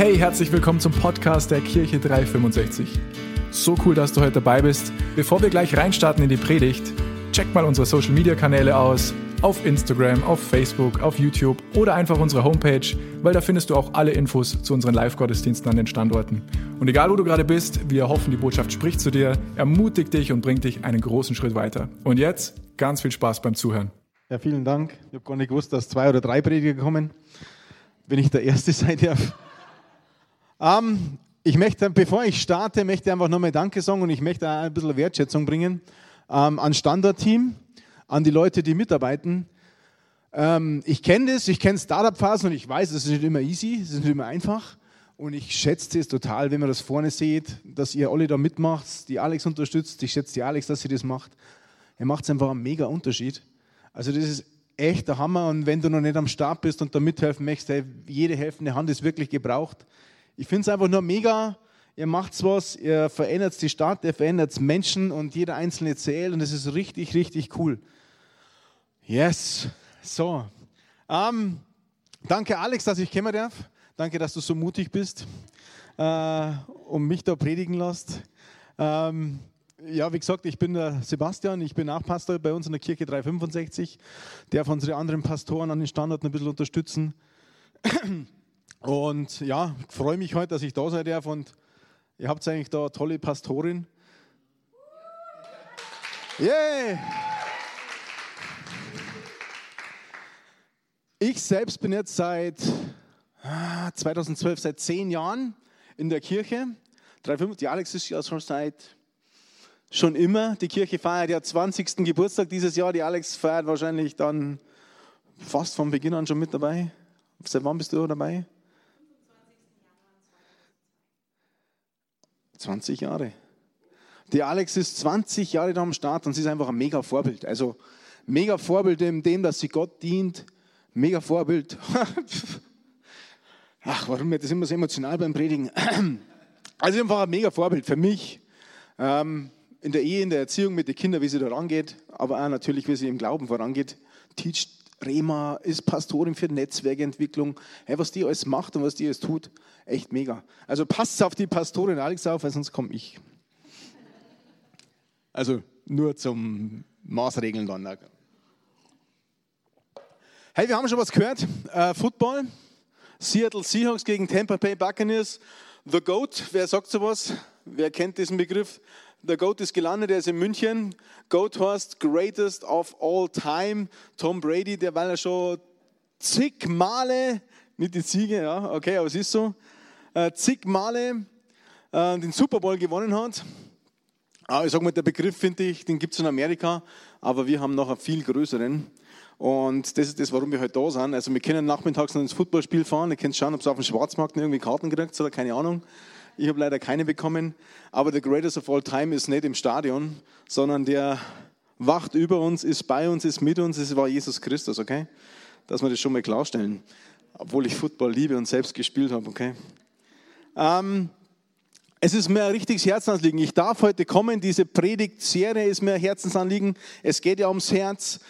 Hey, herzlich willkommen zum Podcast der Kirche 365. So cool, dass du heute dabei bist. Bevor wir gleich reinstarten in die Predigt, check mal unsere Social Media Kanäle aus. Auf Instagram, auf Facebook, auf YouTube oder einfach unsere Homepage, weil da findest du auch alle Infos zu unseren Live-Gottesdiensten an den Standorten. Und egal wo du gerade bist, wir hoffen, die Botschaft spricht zu dir, ermutigt dich und bringt dich einen großen Schritt weiter. Und jetzt ganz viel Spaß beim Zuhören. Ja, vielen Dank. Ich habe gar nicht gewusst, dass zwei oder drei Prediger kommen, wenn ich der Erste sein darf. Ähm, ich möchte, bevor ich starte, möchte ich einfach nochmal Danke sagen und ich möchte auch ein bisschen Wertschätzung bringen ähm, an Standardteam, an die Leute, die mitarbeiten. Ähm, ich kenne das, ich kenne Startup-Phasen und ich weiß, es ist nicht immer easy, es ist nicht immer einfach. Und ich schätze es total, wenn man das vorne sieht, dass ihr alle da mitmacht, die Alex unterstützt. Ich schätze die Alex, dass sie das macht. Er macht einfach einen mega Unterschied. Also das ist echt der Hammer. Und wenn du noch nicht am Start bist und da mithelfen möchtest, jede helfende Hand ist wirklich gebraucht. Ich finde es einfach nur mega. Ihr macht was, ihr verändert die Stadt, ihr verändert Menschen und jeder Einzelne zählt und das ist richtig, richtig cool. Yes. So. Um, danke, Alex, dass ich kommen darf. Danke, dass du so mutig bist äh, und mich da predigen lässt. Ähm, ja, wie gesagt, ich bin der Sebastian, ich bin Nachpastor bei uns in der Kirche 365, darf unsere anderen Pastoren an den Standorten ein bisschen unterstützen. Und ja, ich freue mich heute, dass ich da sein darf und ihr habt eigentlich da eine tolle Pastorin. Yeah! Ich selbst bin jetzt seit 2012, ah, seit zehn Jahren in der Kirche. Die Alex ist ja schon seit schon immer. Die Kirche feiert ja 20. Geburtstag dieses Jahr. Die Alex feiert wahrscheinlich dann fast von Beginn an schon mit dabei. Seit wann bist du dabei? 20 Jahre. Die Alex ist 20 Jahre da am Start und sie ist einfach ein mega Vorbild. Also mega Vorbild in dem, dass sie Gott dient. Mega Vorbild. Ach, warum wird das immer so emotional beim Predigen? Also einfach ein mega Vorbild für mich. Ähm, in der Ehe, in der Erziehung mit den Kindern, wie sie da rangeht, aber auch natürlich, wie sie im Glauben vorangeht. Teach Rema ist Pastorin für Netzwerkentwicklung. Hey, was die alles macht und was die alles tut, echt mega. Also passt auf die Pastorin Alex auf, weil sonst komme ich. Also nur zum Maßregeln dann. Hey, wir haben schon was gehört. Äh, Football. Seattle Seahawks gegen Tampa Bay Buccaneers. The Goat, wer sagt sowas? Wer kennt diesen Begriff? Der Goat ist gelandet, er ist in München. Goat heißt Greatest of All Time. Tom Brady, der weil er schon zig Male, nicht die Ziege, ja, okay, aber es ist so, äh, zig Male äh, den Super Bowl gewonnen hat. Aber ich sage mal, der Begriff finde ich, den gibt es in Amerika, aber wir haben noch einen viel größeren. Und das ist das, warum wir heute da sind. Also wir können nachmittags noch ins Footballspiel fahren. Ihr könnt schauen, ob es auf dem Schwarzmarkt irgendwie Karten kriegt oder keine Ahnung. Ich habe leider keine bekommen. Aber der Greatest of All Time ist nicht im Stadion, sondern der wacht über uns, ist bei uns, ist mit uns. Es war Jesus Christus, okay? Dass wir das schon mal klarstellen. Obwohl ich Football liebe und selbst gespielt habe, okay? Ähm, es ist mir ein richtiges Herzensanliegen. Ich darf heute kommen. Diese Predigtserie ist mir ein Herzensanliegen. Es geht ja ums Herz.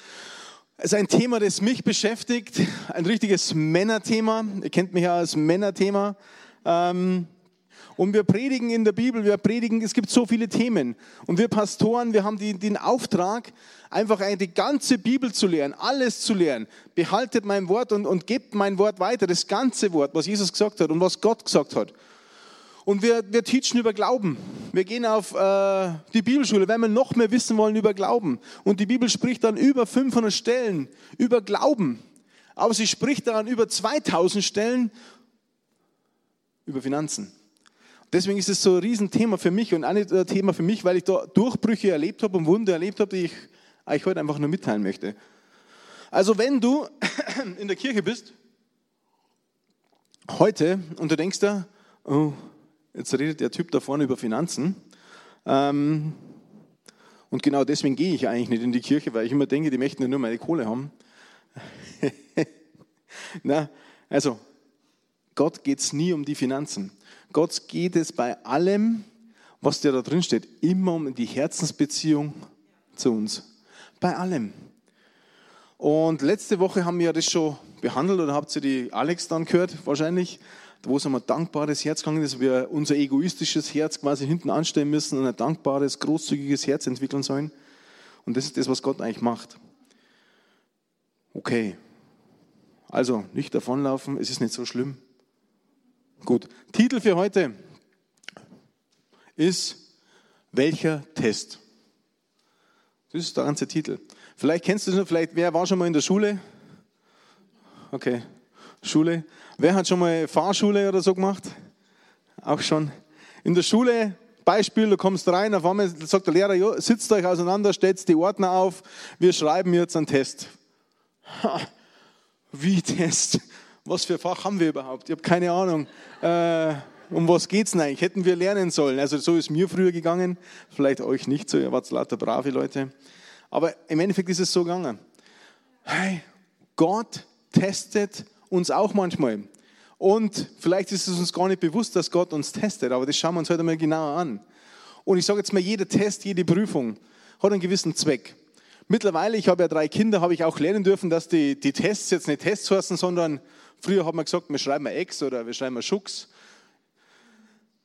Es ist ein Thema, das mich beschäftigt. Ein richtiges Männerthema. Ihr kennt mich ja als Männerthema. Ähm, und wir predigen in der Bibel, wir predigen, es gibt so viele Themen. Und wir Pastoren, wir haben die, den Auftrag, einfach die ganze Bibel zu lernen, alles zu lernen. Behaltet mein Wort und, und gebt mein Wort weiter, das ganze Wort, was Jesus gesagt hat und was Gott gesagt hat. Und wir, wir teachen über Glauben. Wir gehen auf äh, die Bibelschule, wenn wir noch mehr wissen wollen über Glauben. Und die Bibel spricht dann über 500 Stellen über Glauben. Aber sie spricht dann über 2000 Stellen über Finanzen. Deswegen ist es so ein Riesenthema für mich und auch ein Thema für mich, weil ich da Durchbrüche erlebt habe und Wunder erlebt habe, die ich euch heute einfach nur mitteilen möchte. Also wenn du in der Kirche bist, heute, und du denkst da, oh, jetzt redet der Typ da vorne über Finanzen, ähm, und genau deswegen gehe ich eigentlich nicht in die Kirche, weil ich immer denke, die möchten ja nur meine Kohle haben. Na, also, Gott geht es nie um die Finanzen. Gott geht es bei allem, was dir da drin steht, immer um die Herzensbeziehung zu uns. Bei allem. Und letzte Woche haben wir das schon behandelt oder habt ihr die Alex dann gehört, wahrscheinlich. wo es um ein dankbares Herz gegangen ist, wir unser egoistisches Herz quasi hinten anstellen müssen und ein dankbares, großzügiges Herz entwickeln sollen. Und das ist das, was Gott eigentlich macht. Okay. Also, nicht davonlaufen, es ist nicht so schlimm. Gut. Titel für heute ist Welcher Test? Das ist der ganze Titel. Vielleicht kennst du es noch, vielleicht, wer war schon mal in der Schule? Okay, Schule. Wer hat schon mal Fahrschule oder so gemacht? Auch schon. In der Schule, Beispiel, du kommst rein, auf einmal sagt der Lehrer, jo, sitzt euch auseinander, stellt die Ordner auf, wir schreiben jetzt einen Test. Ha, wie Test? Was für Fach haben wir überhaupt? Ich habe keine Ahnung. Äh, um was geht es denn eigentlich? Hätten wir lernen sollen? Also so ist mir früher gegangen, vielleicht euch nicht so, ihr wart lauter brave Leute. Aber im Endeffekt ist es so gegangen. Hey, Gott testet uns auch manchmal. Und vielleicht ist es uns gar nicht bewusst, dass Gott uns testet, aber das schauen wir uns heute mal genauer an. Und ich sage jetzt mal, jeder Test, jede Prüfung hat einen gewissen Zweck. Mittlerweile, ich habe ja drei Kinder, habe ich auch lernen dürfen, dass die, die Tests jetzt nicht Tests heißen, sondern früher haben wir gesagt, wir schreiben ein X oder wir schreiben ein Schux.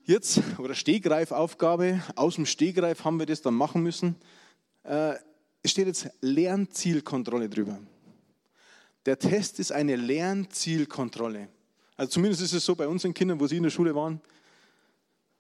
Jetzt, oder Stegreifaufgabe, aus dem Stegreif haben wir das dann machen müssen. Äh, es steht jetzt Lernzielkontrolle drüber. Der Test ist eine Lernzielkontrolle. Also zumindest ist es so bei unseren Kindern, wo sie in der Schule waren.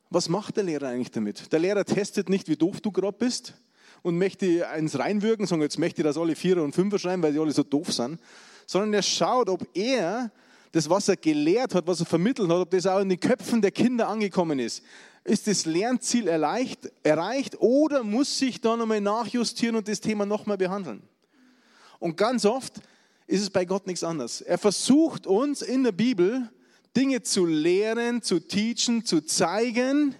Was macht der Lehrer eigentlich damit? Der Lehrer testet nicht, wie doof du gerade bist und möchte eins reinwirken, sondern jetzt möchte ich, dass alle Vierer und Fünfer schreiben, weil die alle so doof sind, sondern er schaut, ob er das, was er gelehrt hat, was er vermittelt hat, ob das auch in den Köpfen der Kinder angekommen ist. Ist das Lernziel erreicht, erreicht oder muss sich da nochmal nachjustieren und das Thema nochmal behandeln? Und ganz oft ist es bei Gott nichts anderes. Er versucht uns in der Bibel Dinge zu lehren, zu teachen, zu zeigen.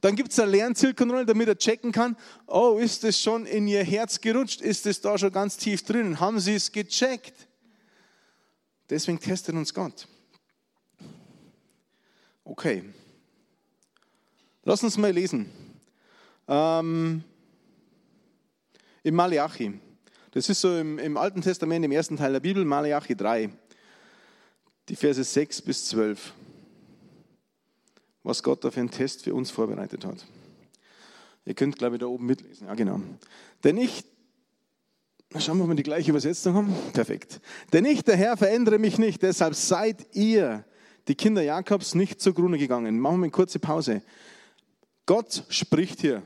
Dann gibt es eine Lernzielkontrolle, damit er checken kann, oh, ist es schon in ihr Herz gerutscht? Ist es da schon ganz tief drin? Haben sie es gecheckt? Deswegen testet uns Gott. Okay. Lass uns mal lesen. Ähm, Im Malachi. Das ist so im, im, Alten Testament, im ersten Teil der Bibel, Malachi 3. Die Verse 6 bis 12. Was Gott da für einen Test für uns vorbereitet hat. Ihr könnt, glaube ich, da oben mitlesen. Ja, genau. Denn ich, schauen wir, ob wir die gleiche Übersetzung haben. Perfekt. Denn ich, der Herr, verändere mich nicht. Deshalb seid ihr, die Kinder Jakobs, nicht zugrunde gegangen. Machen wir eine kurze Pause. Gott spricht hier.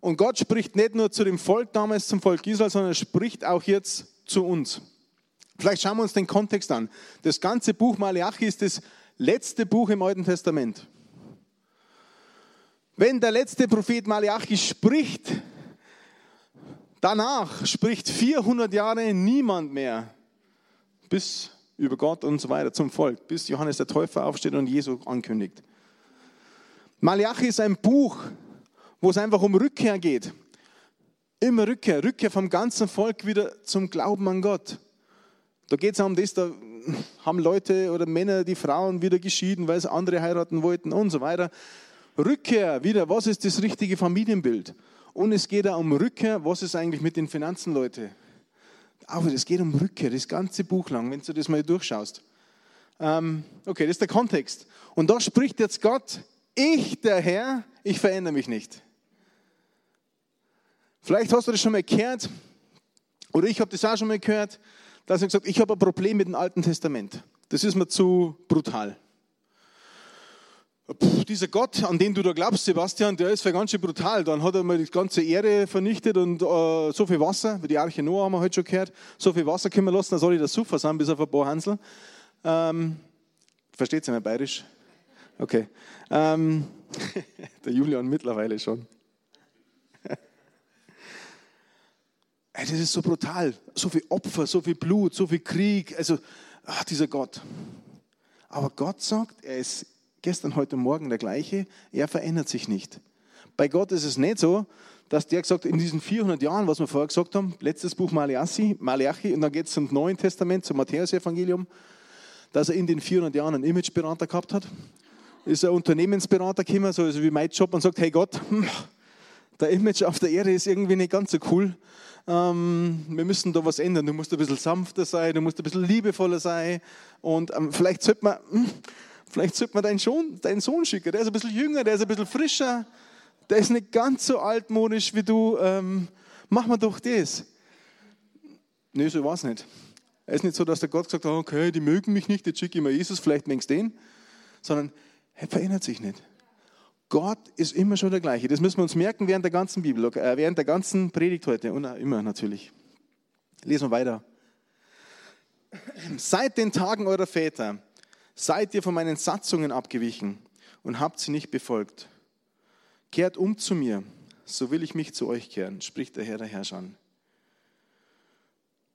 Und Gott spricht nicht nur zu dem Volk damals, zum Volk Israel, sondern er spricht auch jetzt zu uns. Vielleicht schauen wir uns den Kontext an. Das ganze Buch Malachi ist das letzte Buch im Alten Testament. Wenn der letzte Prophet Malachi spricht, danach spricht 400 Jahre niemand mehr bis über Gott und so weiter zum Volk, bis Johannes der Täufer aufsteht und Jesu ankündigt. Malachi ist ein Buch, wo es einfach um Rückkehr geht. Immer Rückkehr, Rückkehr vom ganzen Volk wieder zum Glauben an Gott. Da geht es um das, da haben Leute oder Männer die Frauen wieder geschieden, weil sie andere heiraten wollten und so weiter. Rückkehr wieder, was ist das richtige Familienbild? Und es geht auch um Rückkehr, was ist eigentlich mit den Finanzen, Leute? Aber es geht um Rückkehr, das ganze Buch lang, wenn du das mal durchschaust. Ähm, okay, das ist der Kontext. Und da spricht jetzt Gott ich, der Herr, ich verändere mich nicht. Vielleicht hast du das schon mal gehört, oder ich habe das auch schon mal gehört, dass er gesagt ich habe ein Problem mit dem Alten Testament. Das ist mir zu brutal. Puh, dieser Gott, an den du da glaubst, Sebastian, der ist für ganz schön brutal. Dann hat er mal die ganze Erde vernichtet und äh, so viel Wasser, wie die Arche Noah haben wir heute schon gehört, so viel Wasser können wir lassen, soll ich das Sufer sein, bis auf ein paar Hansel. Ähm, versteht ihr mein Bayerisch? Okay. Ähm, der Julian mittlerweile schon. das ist so brutal. So viel Opfer, so viel Blut, so viel Krieg. Also, ach, dieser Gott. Aber Gott sagt, er ist gestern, heute Morgen der gleiche. Er verändert sich nicht. Bei Gott ist es nicht so, dass der gesagt in diesen 400 Jahren, was wir vorher gesagt haben, letztes Buch Malachi, Malachi und dann geht es zum Neuen Testament, zum Matthäus-Evangelium, dass er in den 400 Jahren einen Imageberater gehabt hat ist ein Unternehmensberater gekommen, so wie mein Job, und sagt, hey Gott, der Image auf der Erde ist irgendwie nicht ganz so cool. ähm, wir müssen da was ändern. Du musst ein bisschen sanfter sein, du musst ein bisschen liebevoller sein. Und ähm, vielleicht sollte man, hm, vielleicht sollte man deinen, Sohn, deinen Sohn schicken. Der ist ein bisschen jünger, der ist ein bisschen frischer, der ist nicht ganz so altmodisch wie du. Ähm, mach mal doch das. Nee, so war es nicht. Es ist nicht so, dass der Gott gesagt hat, okay, die mögen mich nicht, jetzt schicke ich mal Jesus, vielleicht mögen den. Sondern er verändert sich nicht. Gott ist immer schon der gleiche. Das müssen wir uns merken während der ganzen Bibel, äh, während der ganzen Predigt heute und immer natürlich. Lesen wir weiter. Seit den Tagen eurer Väter seid ihr von meinen Satzungen abgewichen und habt sie nicht befolgt. Kehrt um zu mir, so will ich mich zu euch kehren, spricht der Herr der Herrscher.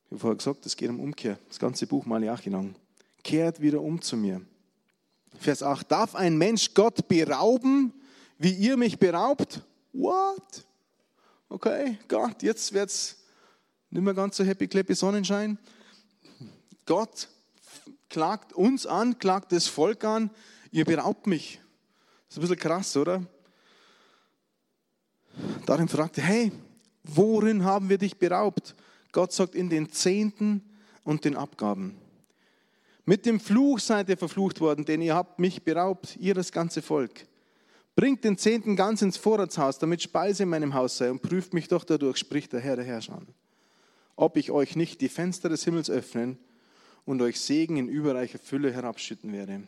Ich habe vorher gesagt, es geht um Umkehr. Das ganze Buch Malachi lang. Kehrt wieder um zu mir. Vers 8. Darf ein Mensch Gott berauben, wie ihr mich beraubt? What? Okay, Gott, jetzt wird es nicht mehr ganz so happy clappy Sonnenschein. Gott klagt uns an, klagt das Volk an, ihr beraubt mich. Das ist ein bisschen krass, oder? Darin fragt er, hey, worin haben wir dich beraubt? Gott sagt, in den Zehnten und den Abgaben. Mit dem Fluch seid ihr verflucht worden, denn ihr habt mich beraubt, ihr das ganze Volk. Bringt den Zehnten ganz ins Vorratshaus, damit Speise in meinem Haus sei und prüft mich doch dadurch, spricht der Herr der Herrscher ob ich euch nicht die Fenster des Himmels öffnen und euch Segen in überreicher Fülle herabschütten werde.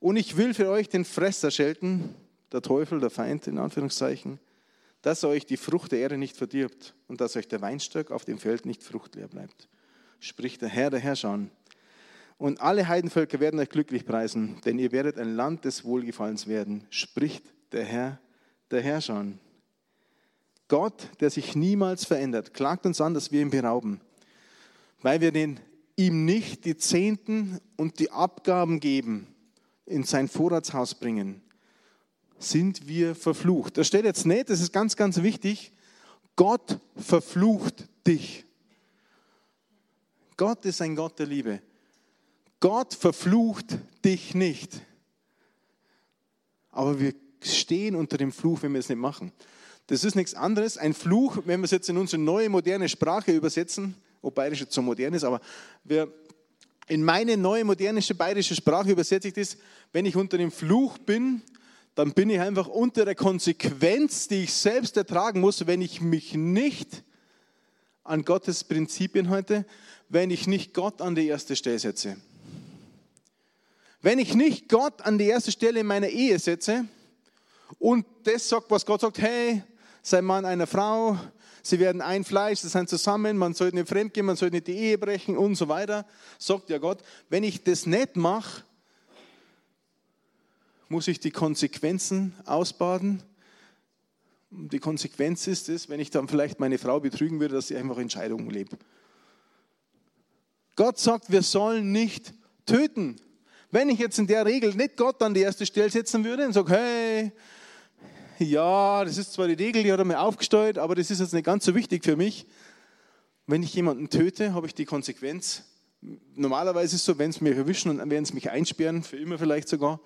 Und ich will für euch den Fresser schelten, der Teufel, der Feind in Anführungszeichen, dass er euch die Frucht der Erde nicht verdirbt und dass euch der Weinstock auf dem Feld nicht fruchtleer bleibt. Spricht der Herr der Herrscher. Und alle Heidenvölker werden euch glücklich preisen, denn ihr werdet ein Land des Wohlgefallens werden, spricht der Herr der Herrscher. Gott, der sich niemals verändert, klagt uns an, dass wir ihn berauben, weil wir den, ihm nicht die Zehnten und die Abgaben geben, in sein Vorratshaus bringen, sind wir verflucht. Das steht jetzt nicht, das ist ganz, ganz wichtig. Gott verflucht dich. Gott ist ein Gott der Liebe. Gott verflucht dich nicht. Aber wir stehen unter dem Fluch, wenn wir es nicht machen. Das ist nichts anderes. Ein Fluch, wenn wir es jetzt in unsere neue moderne Sprache übersetzen, ob bayerisch jetzt so modern ist, aber wir, in meine neue moderne bayerische Sprache übersetze ich das, wenn ich unter dem Fluch bin, dann bin ich einfach unter der Konsequenz, die ich selbst ertragen muss, wenn ich mich nicht an Gottes Prinzipien halte, wenn ich nicht Gott an die erste Stelle setze. Wenn ich nicht Gott an die erste Stelle in meiner Ehe setze und das sagt, was Gott sagt, hey, sei Mann einer Frau, sie werden ein Fleisch, sie sind zusammen, man sollte nicht fremdgehen, man sollte nicht die Ehe brechen und so weiter, sagt ja Gott. Wenn ich das nicht mache, muss ich die Konsequenzen ausbaden. Die Konsequenz ist es, wenn ich dann vielleicht meine Frau betrügen würde, dass sie einfach Entscheidungen lebt. Gott sagt, wir sollen nicht töten. Wenn ich jetzt in der Regel nicht Gott an die erste Stelle setzen würde und sage, hey, ja, das ist zwar die Regel, die hat er mir aufgestellt, aber das ist jetzt nicht ganz so wichtig für mich. Wenn ich jemanden töte, habe ich die Konsequenz. Normalerweise ist es so, wenn sie mich erwischen und werden sie mich einsperren, für immer vielleicht sogar,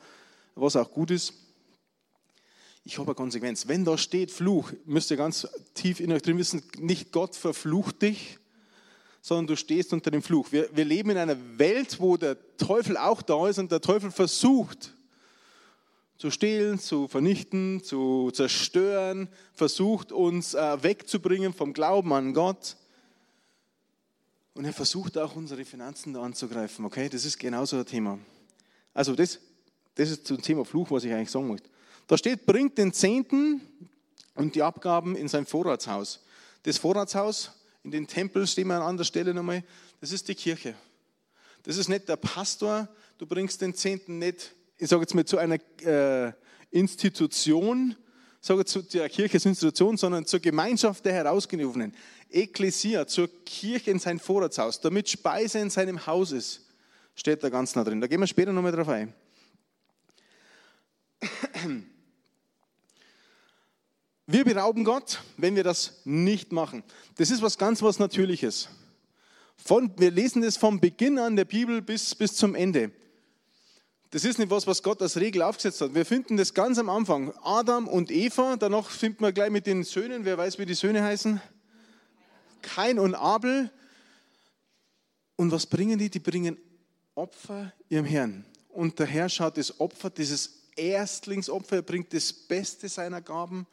was auch gut ist. Ich habe eine Konsequenz. Wenn da steht Fluch, müsst ihr ganz tief in euch drin wissen, nicht Gott verflucht dich, sondern du stehst unter dem Fluch. Wir, wir leben in einer Welt, wo der Teufel auch da ist und der Teufel versucht, zu stehlen, zu vernichten, zu zerstören, versucht uns äh, wegzubringen vom Glauben an Gott. Und er versucht auch unsere Finanzen da anzugreifen. Okay, das ist genauso ein Thema. Also das, das ist zum Thema Fluch, was ich eigentlich sagen möchte. Da steht, bringt den Zehnten und die Abgaben in sein Vorratshaus. Das Vorratshaus, in den Tempel stehen wir an anderer Stelle nochmal, das ist die Kirche. Das ist nicht der Pastor, du bringst den Zehnten nicht ich sage jetzt mal, zu einer äh, Institution, sage zu der Kirche als Institution, sondern zur Gemeinschaft der Herausgerufenen. Ekklesia, zur Kirche in sein Vorratshaus, damit Speise in seinem Haus ist. Steht da ganz nah drin. Da gehen wir später nochmal drauf ein. Wir berauben Gott, wenn wir das nicht machen. Das ist was ganz was Natürliches. Von, wir lesen das vom Beginn an der Bibel bis, bis zum Ende. Das ist nicht was, was Gott als Regel aufgesetzt hat. Wir finden das ganz am Anfang. Adam und Eva, danach finden wir gleich mit den Söhnen, wer weiß, wie die Söhne heißen? Kain und Abel. Und was bringen die? Die bringen Opfer ihrem Herrn. Und der Herr schaut das Opfer, dieses Erstlingsopfer, er bringt das Beste seiner Gaben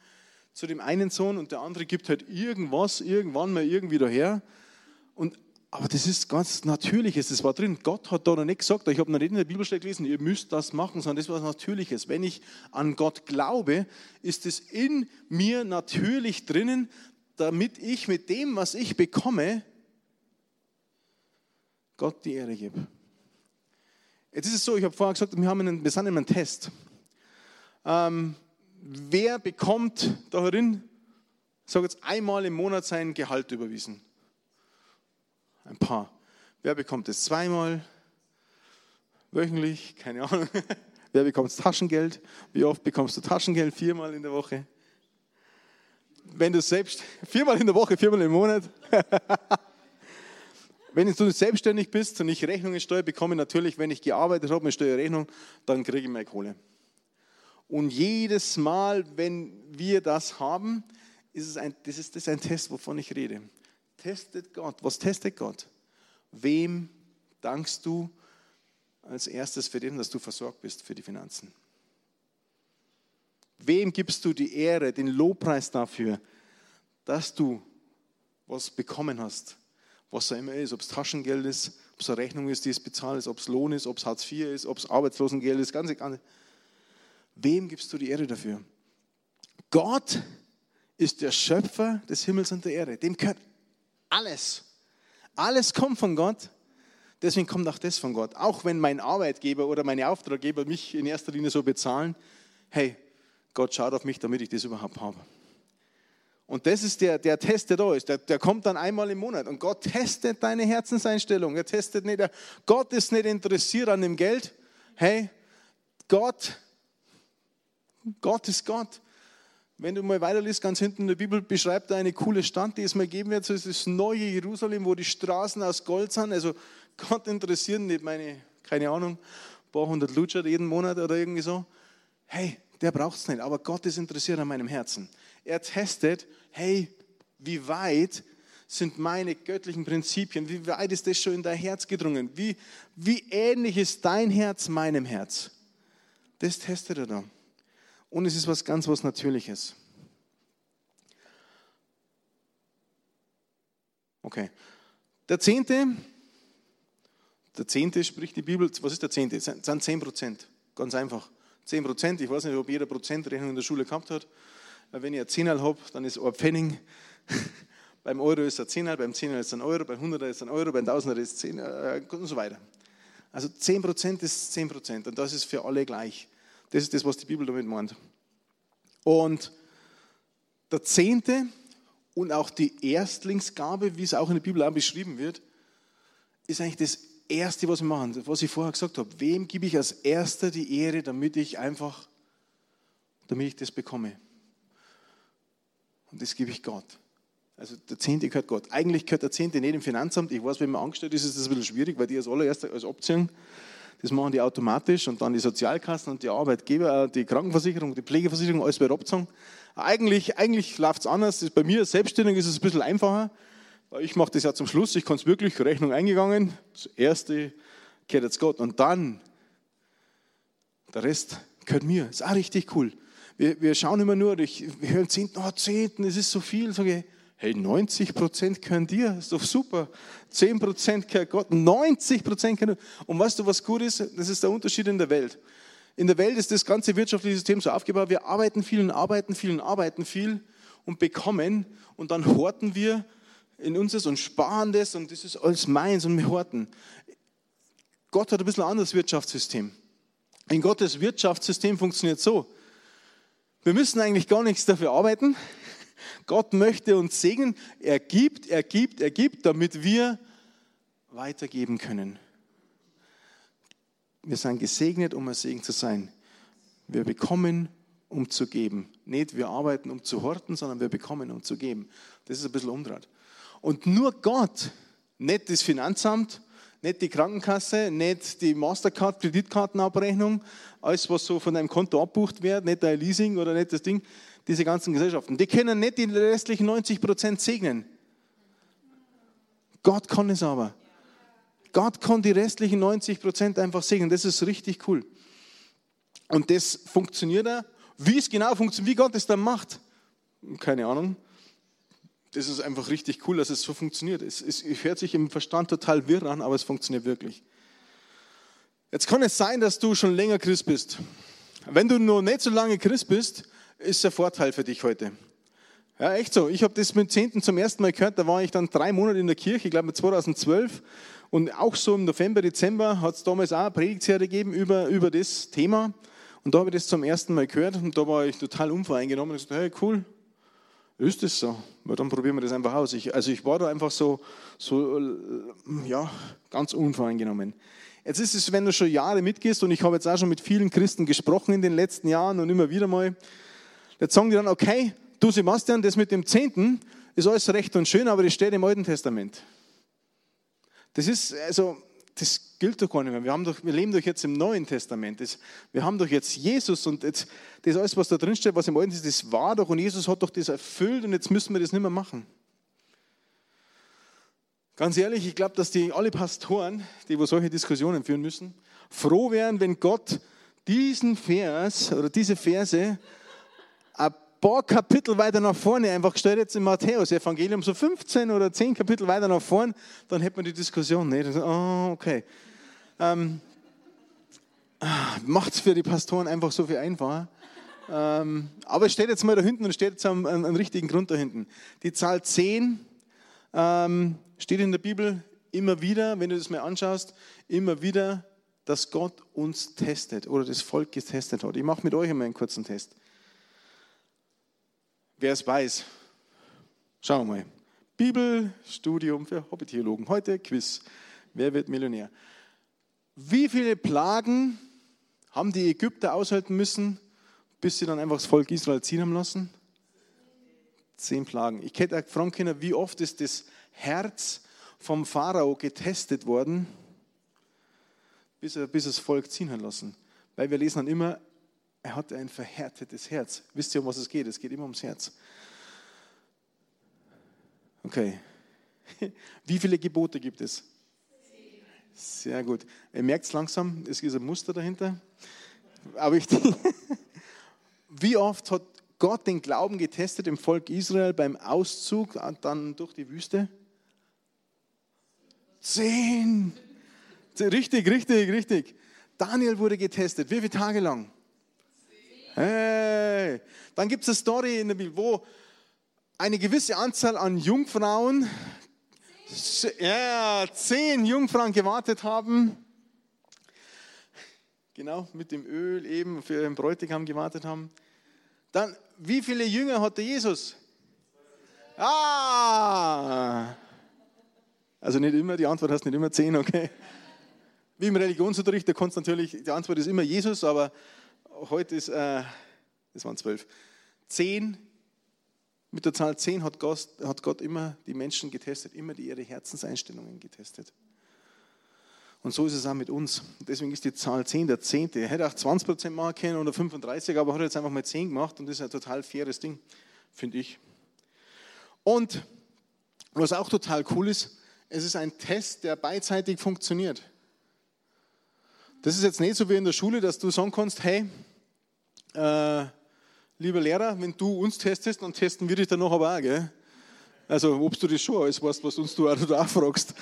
zu dem einen Sohn und der andere gibt halt irgendwas, irgendwann mal irgendwie daher. Und, aber das ist ganz Natürliches, das war drin. Gott hat da noch nicht gesagt, ich habe noch nicht in der Bibelstelle gelesen, ihr müsst das machen, sondern das war Natürliches. Wenn ich an Gott glaube, ist es in mir natürlich drinnen, damit ich mit dem, was ich bekomme, Gott die Ehre gebe. Jetzt ist es so, ich habe vorher gesagt, wir, haben einen, wir sind in einem Test. Ähm, wer bekommt darin, ich sage jetzt einmal im Monat sein Gehalt überwiesen? Ein paar. Wer bekommt es zweimal? Wöchentlich? Keine Ahnung. Wer bekommt Taschengeld? Wie oft bekommst du Taschengeld? Viermal in der Woche? Wenn du selbst, viermal in der Woche, viermal im Monat. wenn du selbstständig bist und ich Rechnungen bekomme, natürlich, wenn ich gearbeitet habe mit Steuerrechnung, dann kriege ich meine Kohle. Und jedes Mal, wenn wir das haben, ist es ein, das ist das ein Test, wovon ich rede. Testet Gott. Was testet Gott? Wem dankst du als erstes für den, dass du versorgt bist für die Finanzen? Wem gibst du die Ehre, den Lobpreis dafür, dass du was bekommen hast? Was auch immer ist, ob es Taschengeld ist, ob es eine Rechnung ist, die es bezahlt ist, ob es Lohn ist, ob es Hartz IV ist, ob es Arbeitslosengeld ist, ganz egal. Wem gibst du die Ehre dafür? Gott ist der Schöpfer des Himmels und der Erde. Dem gehört alles. Alles kommt von Gott. Deswegen kommt auch das von Gott. Auch wenn mein Arbeitgeber oder meine Auftraggeber mich in erster Linie so bezahlen, hey, Gott schaut auf mich, damit ich das überhaupt habe. Und das ist der, der Test, der da ist. Der, der kommt dann einmal im Monat. Und Gott testet deine Herzenseinstellung. Er testet nicht. Gott ist nicht interessiert an dem Geld. Hey, Gott Gott ist Gott. Wenn du mal weiterliest, ganz hinten in der Bibel beschreibt er eine coole Stadt, die es mal geben wird. So ist das neue Jerusalem, wo die Straßen aus Gold sind. Also Gott interessiert nicht meine, keine Ahnung, ein paar hundert Lutscher jeden Monat oder irgendwie so. Hey, der braucht es nicht. Aber Gott ist interessiert an meinem Herzen. Er testet, hey, wie weit sind meine göttlichen Prinzipien? Wie weit ist das schon in dein Herz gedrungen? Wie, wie ähnlich ist dein Herz meinem Herz? Das testet er da und es ist was ganz was Natürliches. Okay. Der Zehnte, der Zehnte spricht die Bibel, was ist der Zehnte? Das sind 10 Prozent. Ganz einfach. 10 Prozent, ich weiß nicht, ob jeder Prozentrechnung in der Schule gehabt hat. Wenn ich ein Zehnerl habe, dann ist ein Pfennig. beim Euro ist ein Zehnerl, beim Zehnerl ist ein Euro, beim Hunderter ist ein Euro, beim Tausender ist Zehn äh, und so weiter. Also 10 Prozent ist 10 Prozent und das ist für alle gleich. Das ist das, was die Bibel damit meint. Und der Zehnte und auch die Erstlingsgabe, wie es auch in der Bibel auch beschrieben wird, ist eigentlich das Erste, was wir machen, was ich vorher gesagt habe. Wem gebe ich als Erster die Ehre, damit ich einfach, damit ich das bekomme? Und das gebe ich Gott. Also der Zehnte gehört Gott. Eigentlich gehört der Zehnte nicht im Finanzamt. Ich weiß, wenn man angestellt ist, ist das ein bisschen schwierig, weil die als allererster als Option das machen die automatisch und dann die Sozialkassen und die Arbeitgeber, äh, die Krankenversicherung, die Pflegeversicherung, alles bei Abzahlen. Eigentlich, eigentlich läuft es anders. Bei mir selbstständig ist es ein bisschen einfacher. Ich mache das ja zum Schluss. Ich kann es wirklich, Rechnung eingegangen. Das erste gehört jetzt Gott. Und dann, der Rest gehört mir. Ist auch richtig cool. Wir, wir schauen immer nur, wir hören Zehnten, oh, Zehnten, es ist so viel. Sage ich, Hey, 90 Prozent können dir, ist doch super. 10 Prozent gehört Gott, 90 Prozent können. Und weißt du, was gut ist? Das ist der Unterschied in der Welt. In der Welt ist das ganze wirtschaftliche System so aufgebaut, wir arbeiten viel und arbeiten viel und arbeiten viel und bekommen und dann horten wir in uns und sparen das und das ist alles meins und wir horten. Gott hat ein bisschen ein anderes Wirtschaftssystem. In Gottes Wirtschaftssystem funktioniert so. Wir müssen eigentlich gar nichts dafür arbeiten. Gott möchte uns segnen. Er gibt, er gibt, er gibt, damit wir weitergeben können. Wir sind gesegnet, um ein Segen zu sein. Wir bekommen, um zu geben. Nicht wir arbeiten, um zu horten, sondern wir bekommen, um zu geben. Das ist ein bisschen umdraht. Und nur Gott, nicht das Finanzamt, nicht die Krankenkasse, nicht die Mastercard, Kreditkartenabrechnung, alles, was so von deinem Konto abbucht wird, nicht dein Leasing oder nicht das Ding, diese ganzen Gesellschaften, die können nicht die restlichen 90 Prozent segnen. Gott kann es aber. Gott kann die restlichen 90 Prozent einfach segnen. Das ist richtig cool. Und das funktioniert da. Wie es genau funktioniert, wie Gott es dann macht, keine Ahnung. Das ist einfach richtig cool, dass es so funktioniert. Es, es hört sich im Verstand total wirr an, aber es funktioniert wirklich. Jetzt kann es sein, dass du schon länger Christ bist. Wenn du noch nicht so lange Christ bist, ist der Vorteil für dich heute. Ja, echt so. Ich habe das mit Zehnten zum ersten Mal gehört. Da war ich dann drei Monate in der Kirche, ich glaube 2012. Und auch so im November, Dezember hat es damals auch eine Predigtserie gegeben über, über das Thema. Und da habe ich das zum ersten Mal gehört und da war ich total unvoreingenommen und gesagt, hey, cool, ist das so? Ja, dann probieren wir das einfach aus. Ich, also ich war da einfach so, so ja, ganz unvoreingenommen. Jetzt ist es, wenn du schon Jahre mitgehst und ich habe jetzt auch schon mit vielen Christen gesprochen in den letzten Jahren und immer wieder mal, jetzt sagen die dann, okay, du Sebastian, das mit dem Zehnten ist alles recht und schön, aber das steht im Alten Testament. Das ist, also, das gilt doch gar nicht mehr. Wir, haben doch, wir leben doch jetzt im Neuen Testament. Das, wir haben doch jetzt Jesus und jetzt, das alles, was da drin steht, was im Alten ist, das war doch und Jesus hat doch das erfüllt und jetzt müssen wir das nicht mehr machen. Ganz ehrlich, ich glaube, dass die alle Pastoren, die wo solche Diskussionen führen müssen, froh wären, wenn Gott diesen Vers oder diese Verse paar Kapitel weiter nach vorne einfach gestellt jetzt im Matthäus-Evangelium, so 15 oder 10 Kapitel weiter nach vorne, dann hätte man die Diskussion nicht. Oh, okay. Ähm, Macht es für die Pastoren einfach so viel einfacher. Ähm, aber es steht jetzt mal da hinten und steht jetzt am, am richtigen Grund da hinten. Die Zahl 10 ähm, steht in der Bibel immer wieder, wenn du das mal anschaust, immer wieder, dass Gott uns testet oder das Volk getestet hat. Ich mache mit euch einmal einen kurzen Test. Wer es weiß, schauen wir mal. Bibelstudium für Hobbytheologen. Heute Quiz. Wer wird Millionär? Wie viele Plagen haben die Ägypter aushalten müssen, bis sie dann einfach das Volk Israel ziehen haben lassen? Zehn Plagen. Ich hätte auch fragen können, wie oft ist das Herz vom Pharao getestet worden, bis er bis das Volk ziehen hat lassen. Weil wir lesen dann immer, er hatte ein verhärtetes Herz. Wisst ihr, um was es geht? Es geht immer ums Herz. Okay. Wie viele Gebote gibt es? Sehr gut. Ihr merkt es langsam, es ist ein Muster dahinter. Aber ich, wie oft hat Gott den Glauben getestet im Volk Israel beim Auszug dann durch die Wüste? Zehn. Richtig, richtig, richtig. Daniel wurde getestet. Wie viele Tage lang? Hey, dann gibt es eine Story in der Bibel, wo eine gewisse Anzahl an Jungfrauen, ja, zehn Jungfrauen gewartet haben, genau, mit dem Öl eben für ihren Bräutigam gewartet haben. Dann, wie viele Jünger hatte Jesus? Ah! Also nicht immer, die Antwort heißt nicht immer zehn, okay? Wie im Religionsunterricht, da kannst natürlich, die Antwort ist immer Jesus, aber heute ist, äh, das waren zwölf, zehn, mit der Zahl zehn hat Gott, hat Gott immer die Menschen getestet, immer die, ihre Herzenseinstellungen getestet. Und so ist es auch mit uns. Deswegen ist die Zahl 10 der Zehnte. Er hätte auch 20 Prozent machen können oder 35, aber hat jetzt einfach mal 10 gemacht und das ist ein total faires Ding, finde ich. Und was auch total cool ist, es ist ein Test, der beidseitig funktioniert. Das ist jetzt nicht so wie in der Schule, dass du sagen kannst, hey, äh, lieber Lehrer, wenn du uns testest, dann testen wir dich dann noch aber auch. Gell? Also ob du das schon alles weißt, was uns du auch da fragst.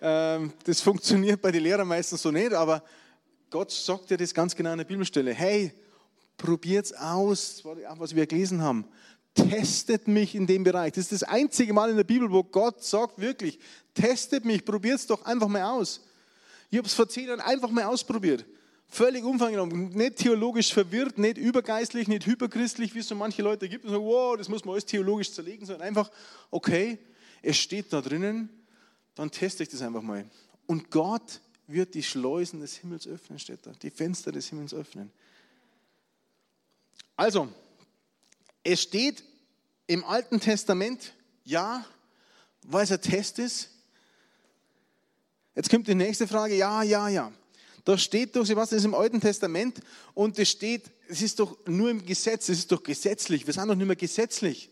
Ähm, das funktioniert bei den Lehrern meistens so nicht, aber Gott sagt dir das ganz genau an der Bibelstelle. Hey, probiert's aus, was wir gelesen haben. Testet mich in dem Bereich. Das ist das einzige Mal in der Bibel, wo Gott sagt wirklich, testet mich, probiert es doch einfach mal aus. Ich habe es vor zehn Jahren einfach mal ausprobiert. Völlig umfangreich, nicht theologisch verwirrt, nicht übergeistlich, nicht hyperchristlich, wie es so manche Leute gibt und sagen, wow, das muss man alles theologisch zerlegen, sondern einfach, okay, es steht da drinnen, dann teste ich das einfach mal. Und Gott wird die Schleusen des Himmels öffnen, steht da, die Fenster des Himmels öffnen. Also, es steht im Alten Testament, ja, weil es ein Test ist, Jetzt kommt die nächste Frage, ja, ja, ja. Da steht doch, Sebastian, das ist im Alten Testament und es steht, es ist doch nur im Gesetz, es ist doch gesetzlich, wir sind doch nicht mehr gesetzlich.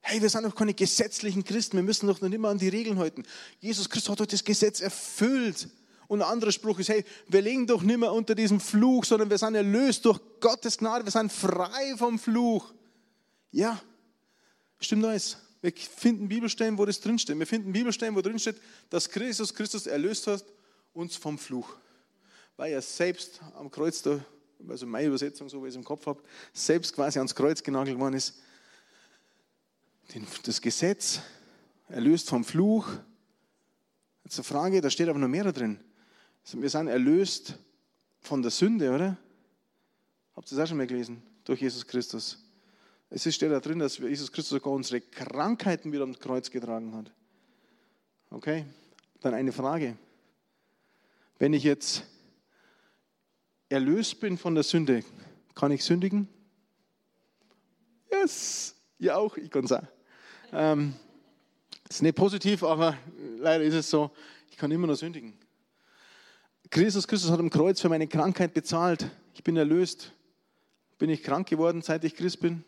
Hey, wir sind doch keine gesetzlichen Christen, wir müssen doch noch immer an die Regeln halten. Jesus Christus hat doch das Gesetz erfüllt. Und ein anderer Spruch ist, hey, wir legen doch nicht mehr unter diesem Fluch, sondern wir sind erlöst durch Gottes Gnade, wir sind frei vom Fluch. Ja, stimmt alles. Wir finden Bibelstellen, wo das drinsteht. Wir finden Bibelstellen, wo drinsteht, dass Christus Christus erlöst hat, uns vom Fluch. Weil er selbst am Kreuz da, also meine Übersetzung, so wie ich es im Kopf habe, selbst quasi ans Kreuz genagelt worden ist. Das Gesetz erlöst vom Fluch. Jetzt eine Frage, da steht aber noch mehr drin. Wir sind erlöst von der Sünde, oder? Habt ihr das auch schon mal gelesen? Durch Jesus Christus. Es steht da drin, dass Jesus Christus sogar unsere Krankheiten wieder am Kreuz getragen hat. Okay? Dann eine Frage. Wenn ich jetzt erlöst bin von der Sünde, kann ich sündigen? Yes! Ja, auch, ich kann es auch. Ähm, ist nicht positiv, aber leider ist es so, ich kann immer noch sündigen. Christus Christus hat am Kreuz für meine Krankheit bezahlt. Ich bin erlöst. Bin ich krank geworden, seit ich Christ bin?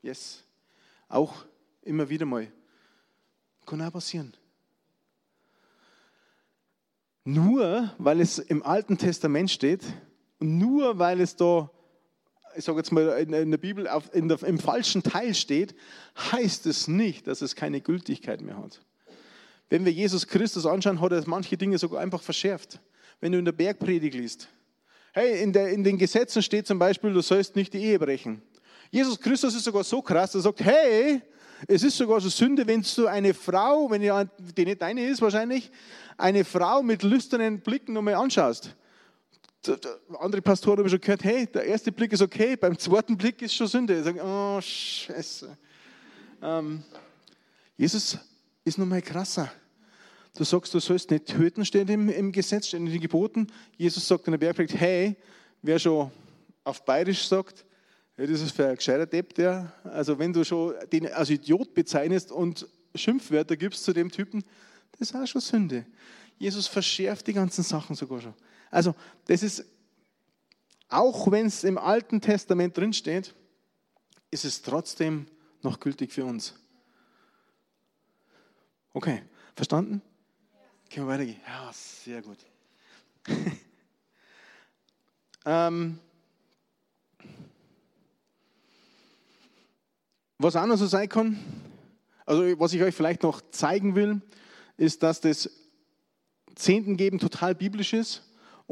Yes. Auch immer wieder mal. Kann auch passieren. Nur weil es im Alten Testament steht, nur weil es da, ich sage jetzt mal in der Bibel auf, in der, im falschen Teil steht, heißt es nicht, dass es keine Gültigkeit mehr hat. Wenn wir Jesus Christus anschauen, hat er manche Dinge sogar einfach verschärft wenn du in der Bergpredigt liest. Hey, in, der, in den Gesetzen steht zum Beispiel, du sollst nicht die Ehe brechen. Jesus Christus ist sogar so krass, er sagt, hey, es ist sogar so Sünde, wenn du eine Frau, wenn die nicht deine ist wahrscheinlich, eine Frau mit lüsternen Blicken nochmal anschaust. Andere Pastoren haben schon gehört, hey, der erste Blick ist okay, beim zweiten Blick ist schon Sünde. Sie sagen, oh, scheiße. Ähm, Jesus ist nochmal krasser. Du sagst, du sollst nicht töten, steht im, im Gesetz, steht in den Geboten. Jesus sagt in der Bergpredigt, hey, wer schon auf Bayerisch sagt, ja, das ist für ein gescheiter Depp, der, also wenn du schon den als Idiot bezeichnest und Schimpfwörter gibst zu dem Typen, das ist auch schon Sünde. Jesus verschärft die ganzen Sachen sogar schon. Also das ist, auch wenn es im Alten Testament drinsteht, ist es trotzdem noch gültig für uns. Okay, verstanden? Können wir weitergehen? Ja, sehr gut. ähm, was auch noch so sein kann, also was ich euch vielleicht noch zeigen will, ist, dass das Zehntengeben total biblisch ist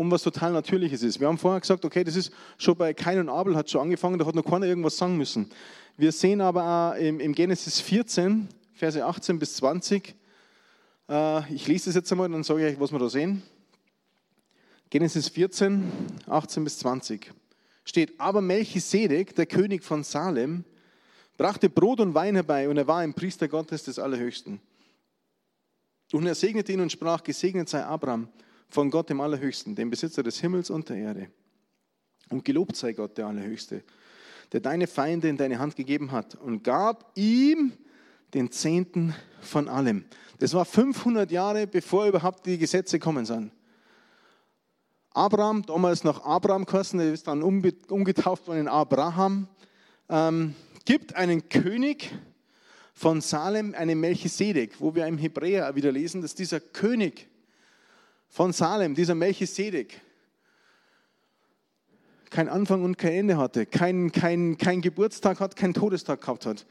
und was total Natürliches ist. Wir haben vorher gesagt, okay, das ist schon bei Kain und Abel hat schon angefangen, da hat noch keiner irgendwas sagen müssen. Wir sehen aber auch im, im Genesis 14, Verse 18 bis 20, äh, ich lese das jetzt einmal, dann sage ich euch, was wir da sehen. Genesis 14, 18 bis 20 steht, aber Melchisedek, der König von Salem, brachte Brot und Wein herbei und er war ein Priester Gottes des Allerhöchsten. Und er segnete ihn und sprach, gesegnet sei Abraham von Gott dem Allerhöchsten, dem Besitzer des Himmels und der Erde. Und gelobt sei Gott der Allerhöchste, der deine Feinde in deine Hand gegeben hat und gab ihm den Zehnten von allem. Das war 500 Jahre, bevor überhaupt die Gesetze kommen sind. Abraham, damals noch Abraham geheißen, der ist dann umgetauft worden in Abraham, ähm, gibt einen König von Salem, einen Melchisedek, wo wir im Hebräer wieder lesen, dass dieser König von Salem, dieser Melchisedek, kein Anfang und kein Ende hatte, kein, kein, kein Geburtstag hat, kein Todestag gehabt hat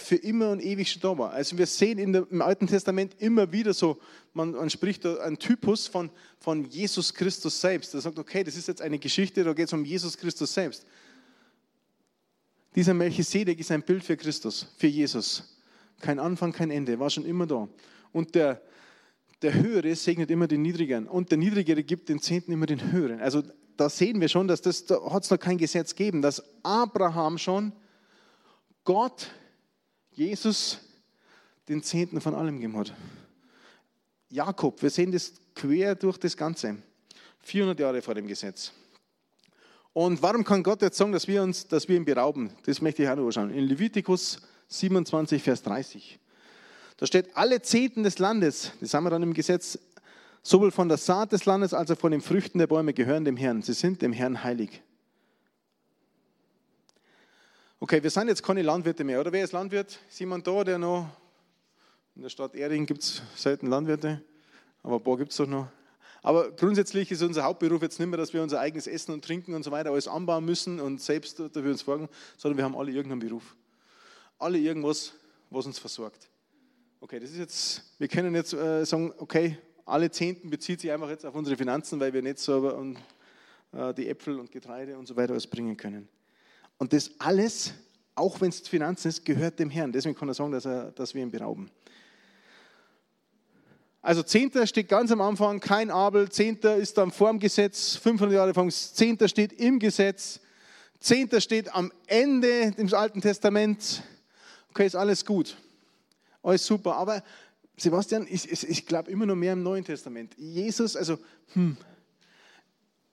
für immer und ewig schon da war. Also wir sehen der, im Alten Testament immer wieder so, man, man spricht da einen Typus von, von Jesus Christus selbst. Er sagt, okay, das ist jetzt eine Geschichte, da geht es um Jesus Christus selbst. Dieser Melchisedek ist ein Bild für Christus, für Jesus. Kein Anfang, kein Ende, war schon immer da. Und der, der Höhere segnet immer den Niedrigeren und der Niedrigere gibt den Zehnten immer den Höheren. Also da sehen wir schon, dass das, da hat es noch kein Gesetz gegeben, dass Abraham schon Gott Jesus den Zehnten von allem gegeben hat. Jakob, wir sehen das quer durch das Ganze. 400 Jahre vor dem Gesetz. Und warum kann Gott jetzt sagen, dass wir, uns, dass wir ihn berauben? Das möchte ich auch noch anschauen. In Levitikus 27, Vers 30. Da steht, alle Zehnten des Landes, das haben wir dann im Gesetz, sowohl von der Saat des Landes als auch von den Früchten der Bäume gehören dem Herrn. Sie sind dem Herrn heilig. Okay, wir sind jetzt keine Landwirte mehr, oder? Wer ist Landwirt? Ist jemand da, der noch, in der Stadt Erding gibt es selten Landwirte, aber ein paar gibt es doch noch. Aber grundsätzlich ist unser Hauptberuf jetzt nicht mehr, dass wir unser eigenes Essen und Trinken und so weiter alles anbauen müssen und selbst dafür uns sorgen, sondern wir haben alle irgendeinen Beruf. Alle irgendwas, was uns versorgt. Okay, das ist jetzt, wir können jetzt äh, sagen, okay, alle Zehnten bezieht sich einfach jetzt auf unsere Finanzen, weil wir nicht selber und, äh, die Äpfel und Getreide und so weiter alles bringen können. Und das alles, auch wenn es Finanzen ist, gehört dem Herrn. Deswegen kann er sagen, dass, er, dass wir ihn berauben. Also Zehnter steht ganz am Anfang, kein Abel. Zehnter ist dann vor dem Gesetz, 500 Jahre vor Zehnter steht im Gesetz. Zehnter steht am Ende des Alten Testaments. Okay, ist alles gut. Alles super. Aber Sebastian, ich, ich, ich glaube immer noch mehr im Neuen Testament. Jesus, also, hm,